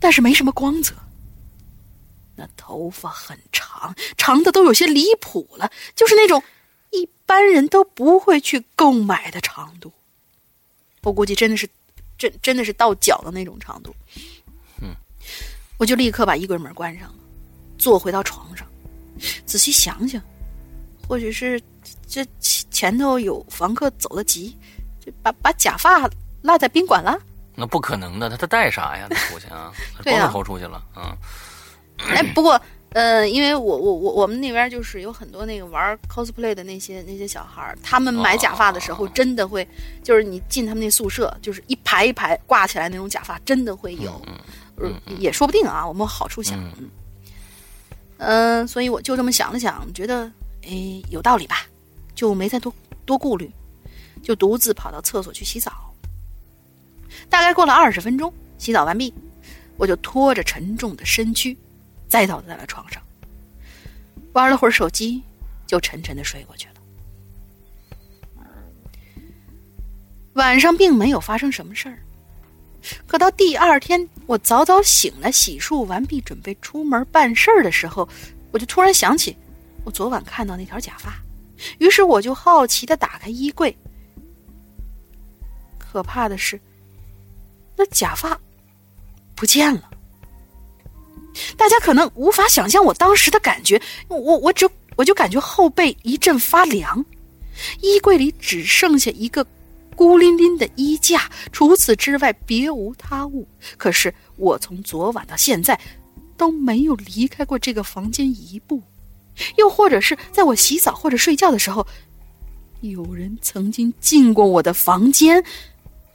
但是没什么光泽。那头发很长，长的都有些离谱了，就是那种一般人都不会去购买的长度。我估计真的是，真真的是到脚的那种长度。嗯，我就立刻把衣柜门关上了，坐回到床上，仔细想想，或许是这前头有房客走得急，这把把假发落在宾馆了。那不可能的，他他带啥呀？他出去啊，光着头出去了啊。哎，不过，呃，因为我我我我们那边就是有很多那个玩 cosplay 的那些那些小孩他们买假发的时候真的会，就是你进他们那宿舍，就是一排一排挂起来那种假发，真的会有，嗯，也说不定啊。我们好处想，嗯，嗯，所以我就这么想了想，觉得哎有道理吧，就没再多多顾虑，就独自跑到厕所去洗澡。大概过了二十分钟，洗澡完毕，我就拖着沉重的身躯。栽倒在了床上，玩了会儿手机，就沉沉的睡过去了。晚上并没有发生什么事儿，可到第二天，我早早醒来，洗漱完毕，准备出门办事儿的时候，我就突然想起我昨晚看到那条假发，于是我就好奇的打开衣柜。可怕的是，那假发不见了。大家可能无法想象我当时的感觉，我我只我就感觉后背一阵发凉，衣柜里只剩下一个孤零零的衣架，除此之外别无他物。可是我从昨晚到现在都没有离开过这个房间一步，又或者是在我洗澡或者睡觉的时候，有人曾经进过我的房间，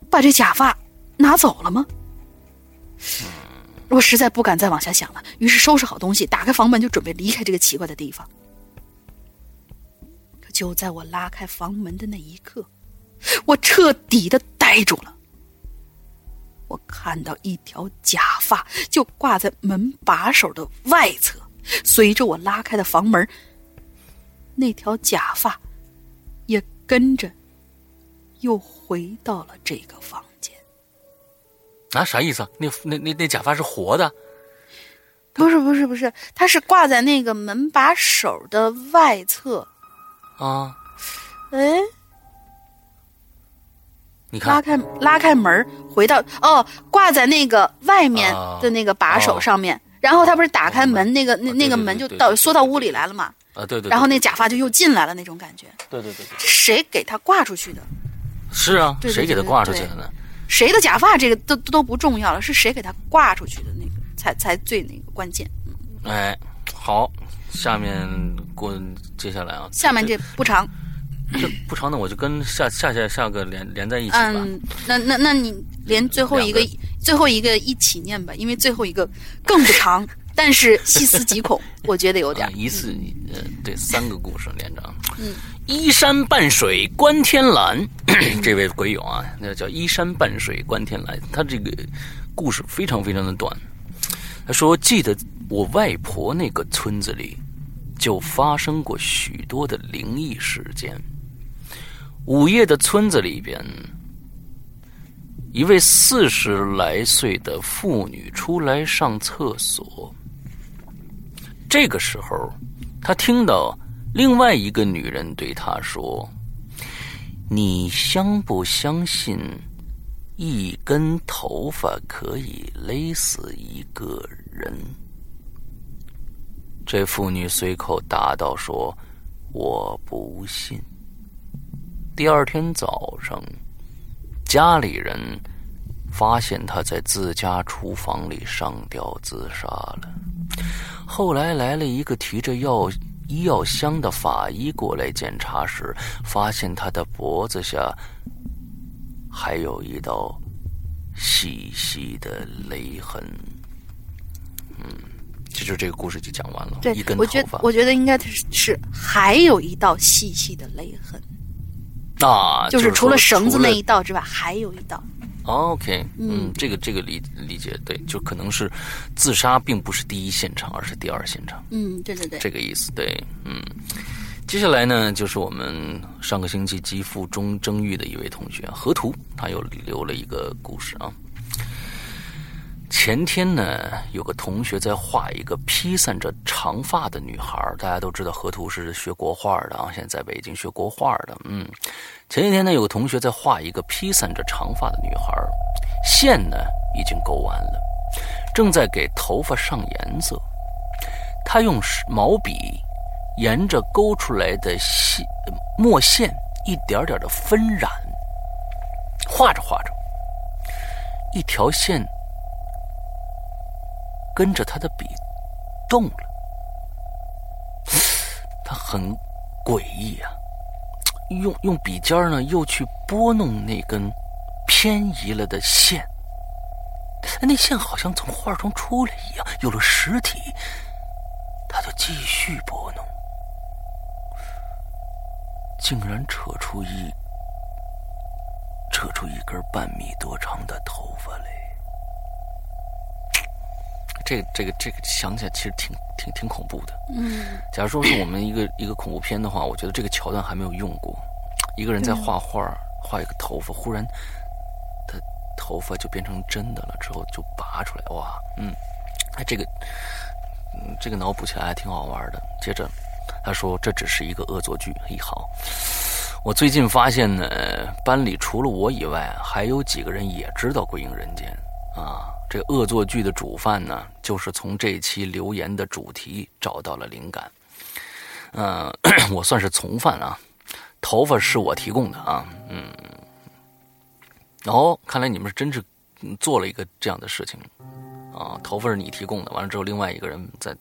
把这假发拿走了吗？我实在不敢再往下想了，于是收拾好东西，打开房门就准备离开这个奇怪的地方。可就在我拉开房门的那一刻，我彻底的呆住了。我看到一条假发就挂在门把手的外侧，随着我拉开的房门，那条假发也跟着又回到了这个房。啊，啥意思？那那那那假发是活的？不是不是不是，它是挂在那个门把手的外侧。啊，哎，你看，拉开拉开门，回到哦，挂在那个外面的那个把手上面。然后他不是打开门，那个那那个门就到缩到屋里来了嘛？啊，对对。然后那假发就又进来了，那种感觉。对对对对。这谁给他挂出去的？是啊，谁给他挂出去的呢？谁的假发？这个都都不重要了，是谁给他挂出去的那个才才最那个关键。哎，好，下面过接下来啊，下面这不长，这不长，那我就跟下下下下个连连在一起吧。嗯，那那那你连最后一个最后一个一起念吧，因为最后一个更不长，但是细思极恐，我觉得有点。一次，呃，对，三个故事连着。嗯。依山傍水观天蓝，这位鬼友啊，那叫依山傍水观天蓝。他这个故事非常非常的短。他说：“记得我外婆那个村子里，就发生过许多的灵异事件。午夜的村子里边，一位四十来岁的妇女出来上厕所，这个时候，她听到。”另外一个女人对他说：“你相不相信，一根头发可以勒死一个人？”这妇女随口答道：“说我不信。”第二天早上，家里人发现她在自家厨房里上吊自杀了。后来来了一个提着药。医药箱的法医过来检查时，发现他的脖子下还有一道细细的勒痕。嗯，其实这个故事就讲完了。对，一根头发，我觉得应该是是还有一道细细的勒痕。啊，就是除了绳子那一一道之外，还有一道。OK，嗯嗯，这个这个理理解对，就可能是自杀并不是第一现场，而是第二现场，嗯，对对对，这个意思。对，嗯。接下来呢，就是我们上个星期极富中争议的一位同学河图，他又留了一个故事啊。前天呢，有个同学在画一个披散着长发的女孩。大家都知道河图是学国画的啊，现在在北京学国画的。嗯，前几天呢，有个同学在画一个披散着长发的女孩，线呢已经勾完了，正在给头发上颜色。他用毛笔沿着勾出来的线墨线一点点的分染，画着画着，一条线跟着他的笔动了，他很诡异啊，用用笔尖呢又去拨弄那根偏移了的线，那线好像从画中出来一样，有了实体。他就继续拨弄，竟然扯出一扯出一根半米多长的头发来。这个这个这个想起来其实挺挺挺恐怖的。嗯，假如说是我们一个一个恐怖片的话，我觉得这个桥段还没有用过。一个人在画画，画一个头发，忽然他头发就变成真的了，之后就拔出来，哇，嗯，哎，这个。嗯，这个脑补起来还挺好玩的。接着，他说这只是一个恶作剧。嘿，好，我最近发现呢，班里除了我以外，还有几个人也知道《归隐人间》啊。这恶作剧的主犯呢，就是从这期留言的主题找到了灵感。嗯、我算是从犯啊，头发是我提供的啊。嗯，哦，看来你们是真是嗯做了一个这样的事情。啊，头发是你提供的，完了之后另外一个人在，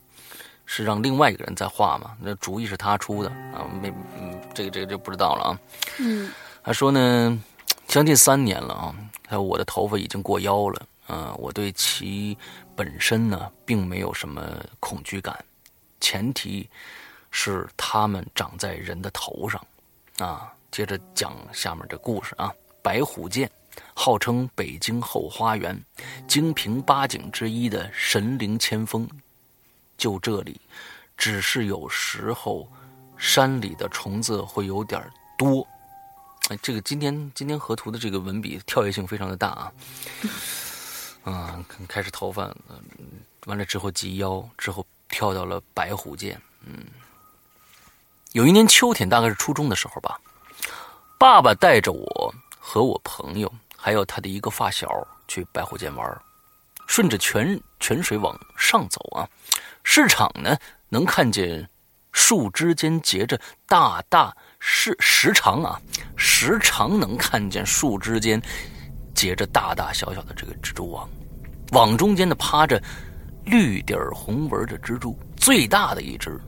是让另外一个人在画嘛？那主意是他出的啊，没，嗯，这个这个就不知道了啊。嗯，他说呢，将近三年了啊，他说我的头发已经过腰了，啊，我对其本身呢并没有什么恐惧感，前提是它们长在人的头上，啊，接着讲下面这故事啊，白虎剑。号称北京后花园、京平八景之一的神灵千峰，就这里，只是有时候山里的虫子会有点多。哎，这个今天今天河图的这个文笔跳跃性非常的大啊！啊，开始逃犯，嗯，完了之后及腰，之后跳到了白虎涧。嗯，有一年秋天，大概是初中的时候吧，爸爸带着我和我朋友。还有他的一个发小去白虎涧玩，顺着泉泉水往上走啊，市场呢能看见树枝间结着大大是时常啊，时常能看见树枝间结着大大小小的这个蜘蛛网，网中间呢趴着绿底儿红纹的蜘蛛，最大的一只，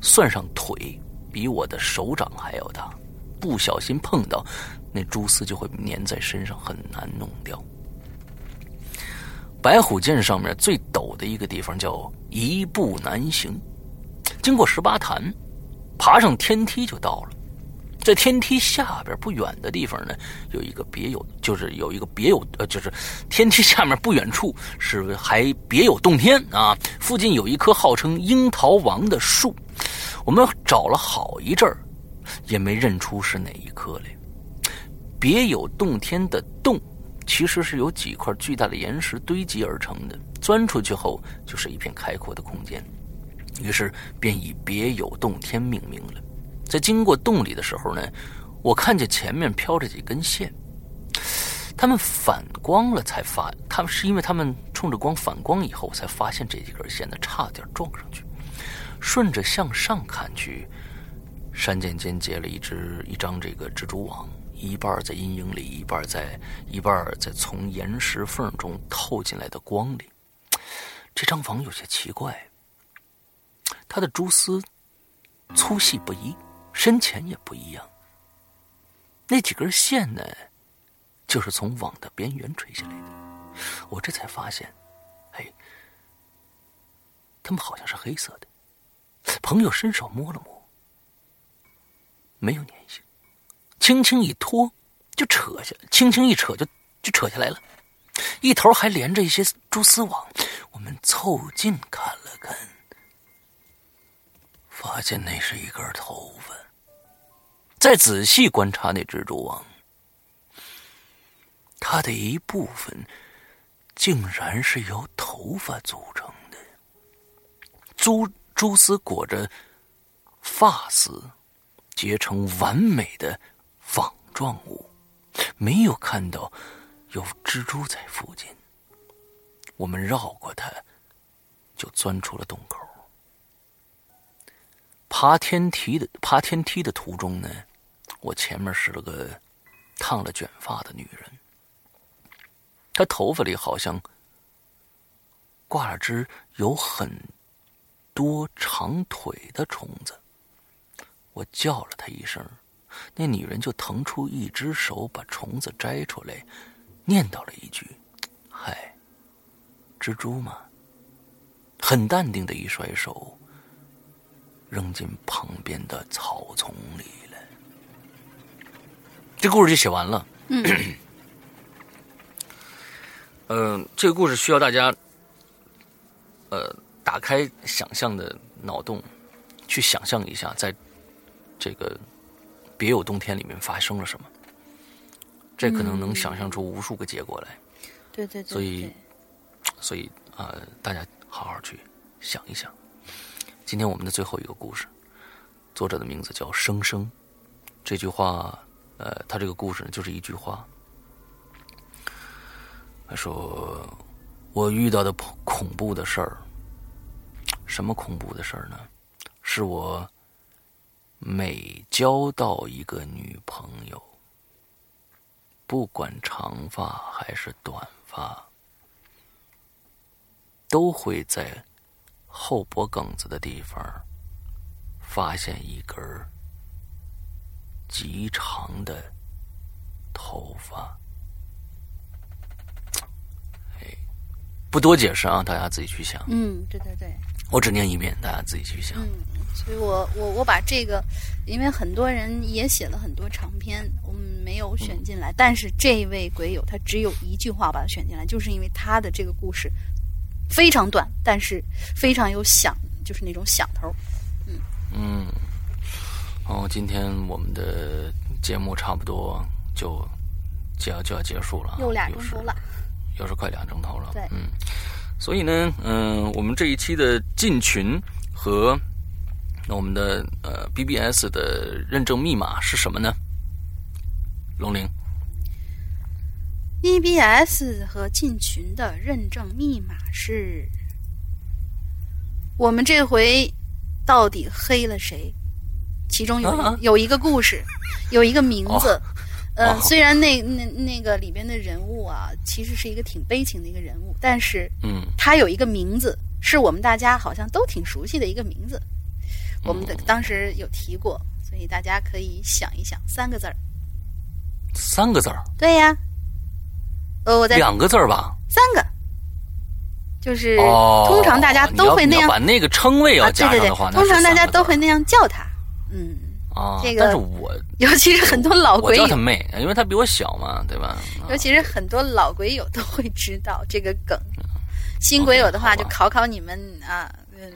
算上腿比我的手掌还要大，不小心碰到。那蛛丝就会粘在身上，很难弄掉。白虎涧上面最陡的一个地方叫一步难行，经过十八潭，爬上天梯就到了。在天梯下边不远的地方呢，有一个别有，就是有一个别有，呃，就是天梯下面不远处是还别有洞天啊。附近有一棵号称樱桃王的树，我们找了好一阵儿，也没认出是哪一棵来。别有洞天的洞，其实是由几块巨大的岩石堆积而成的。钻出去后，就是一片开阔的空间，于是便以别有洞天命名了。在经过洞里的时候呢，我看见前面飘着几根线，它们反光了，才发，他们是因为他们冲着光反光以后，才发现这几根线呢，差点撞上去。顺着向上看去，山涧间结了一只一张这个蜘蛛网。一半在阴影里，一半在一半在从岩石缝中透进来的光里。这张网有些奇怪，它的蛛丝粗细不一，深浅也不一样。那几根线呢，就是从网的边缘垂下来的。我这才发现，嘿，它们好像是黑色的。朋友伸手摸了摸，没有粘性。轻轻一拖就扯下，轻轻一扯就就扯下来了，一头还连着一些蛛丝网。我们凑近看了看，发现那是一根头发。再仔细观察那蜘蛛网，它的一部分竟然是由头发组成的，蛛蛛丝裹着发丝。结成完美的网状物，没有看到有蜘蛛在附近。我们绕过它，就钻出了洞口。爬天梯的爬天梯的途中呢，我前面是了个烫了卷发的女人，她头发里好像挂了只有很多长腿的虫子。我叫了她一声，那女人就腾出一只手把虫子摘出来，念叨了一句：“嗨，蜘蛛嘛。”很淡定的一甩手，扔进旁边的草丛里。这故事就写完了。嗯，嗯，这个故事需要大家，呃，打开想象的脑洞，去想象一下在。这个别有洞天里面发生了什么？这可能能想象出无数个结果来。对对对。所以，所以啊，大家好好去想一想。今天我们的最后一个故事，作者的名字叫生生。这句话，呃，他这个故事呢，就是一句话。他说：“我遇到的恐恐怖的事儿，什么恐怖的事儿呢？是我。”每交到一个女朋友，不管长发还是短发，都会在后脖梗子的地方发现一根极长的头发。哎，不多解释啊，大家自己去想。嗯，对对对。我只念一遍，大家自己去想。嗯。所以我我我把这个，因为很多人也写了很多长篇，我们没有选进来。但是这位鬼友他只有一句话把它选进来，就是因为他的这个故事非常短，但是非常有想，就是那种想头。嗯嗯。哦，今天我们的节目差不多就就要就要结束了，又俩钟头了，又是快两钟头了。对，嗯。所以呢，嗯，我们这一期的进群和。那我们的呃 BBS 的认证密码是什么呢？龙玲，BBS 和进群的认证密码是，我们这回到底黑了谁？其中有有一个故事，有一个名字，呃，虽然那那那个里边的人物啊，其实是一个挺悲情的一个人物，但是，嗯，他有一个名字，是我们大家好像都挺熟悉的一个名字。我们的当时有提过，所以大家可以想一想，三个字儿。三个字儿。对呀。呃，我在两个字儿吧。三个。就是通常大家都会那样把那个称谓要加上的话，通常大家都会那样叫他。嗯。啊。这个。但是我 尤其是很多老我叫他妹，因为他比我小嘛，对吧？尤其是很多老鬼友都会知道这个梗。新鬼友的话，就考考你们啊。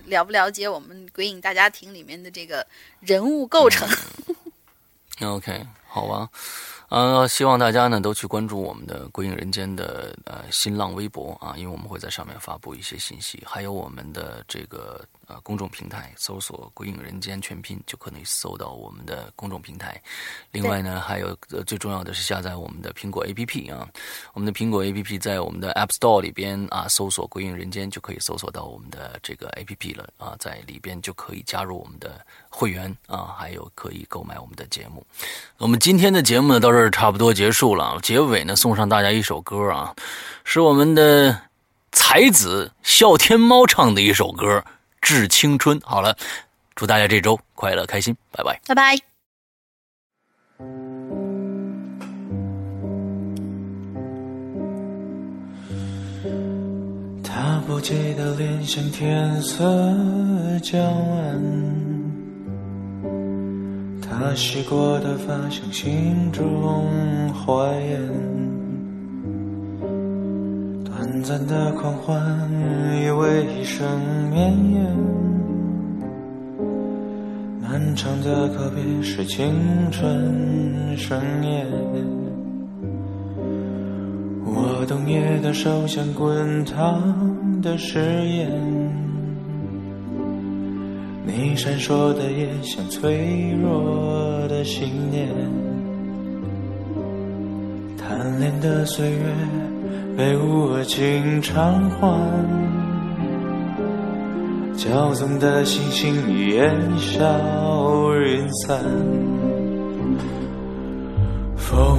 了不了解我们《鬼影大家庭》里面的这个人物构成？OK，好吧。呃，希望大家呢都去关注我们的《鬼影人间》的呃新浪微博啊，因为我们会在上面发布一些信息，还有我们的这个呃公众平台，搜索“鬼影人间”全拼就可以搜到我们的公众平台。另外呢，还有呃最重要的是下载我们的苹果 APP 啊，我们的苹果 APP 在我们的 App Store 里边啊，搜索“鬼影人间”就可以搜索到我们的这个 APP 了啊，在里边就可以加入我们的会员啊，还有可以购买我们的节目。我们今天的节目呢，到这。儿差不多结束了，结尾呢送上大家一首歌啊，是我们的才子笑天猫唱的一首歌《致青春》。好了，祝大家这周快乐开心，拜拜，拜拜。他不记得脸上天色将晚。她洗过的发像，心中火焰。短暂的狂欢，以为一生绵延。漫长的告别，是青春盛宴。我冬夜的手像滚烫的誓言。你闪烁的眼像脆弱的信念，贪恋的岁月被无情偿还，骄纵的星星烟消云散，风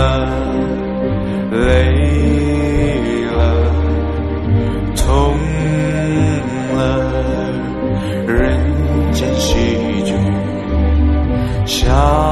了，累了，痛了，人间喜剧。笑。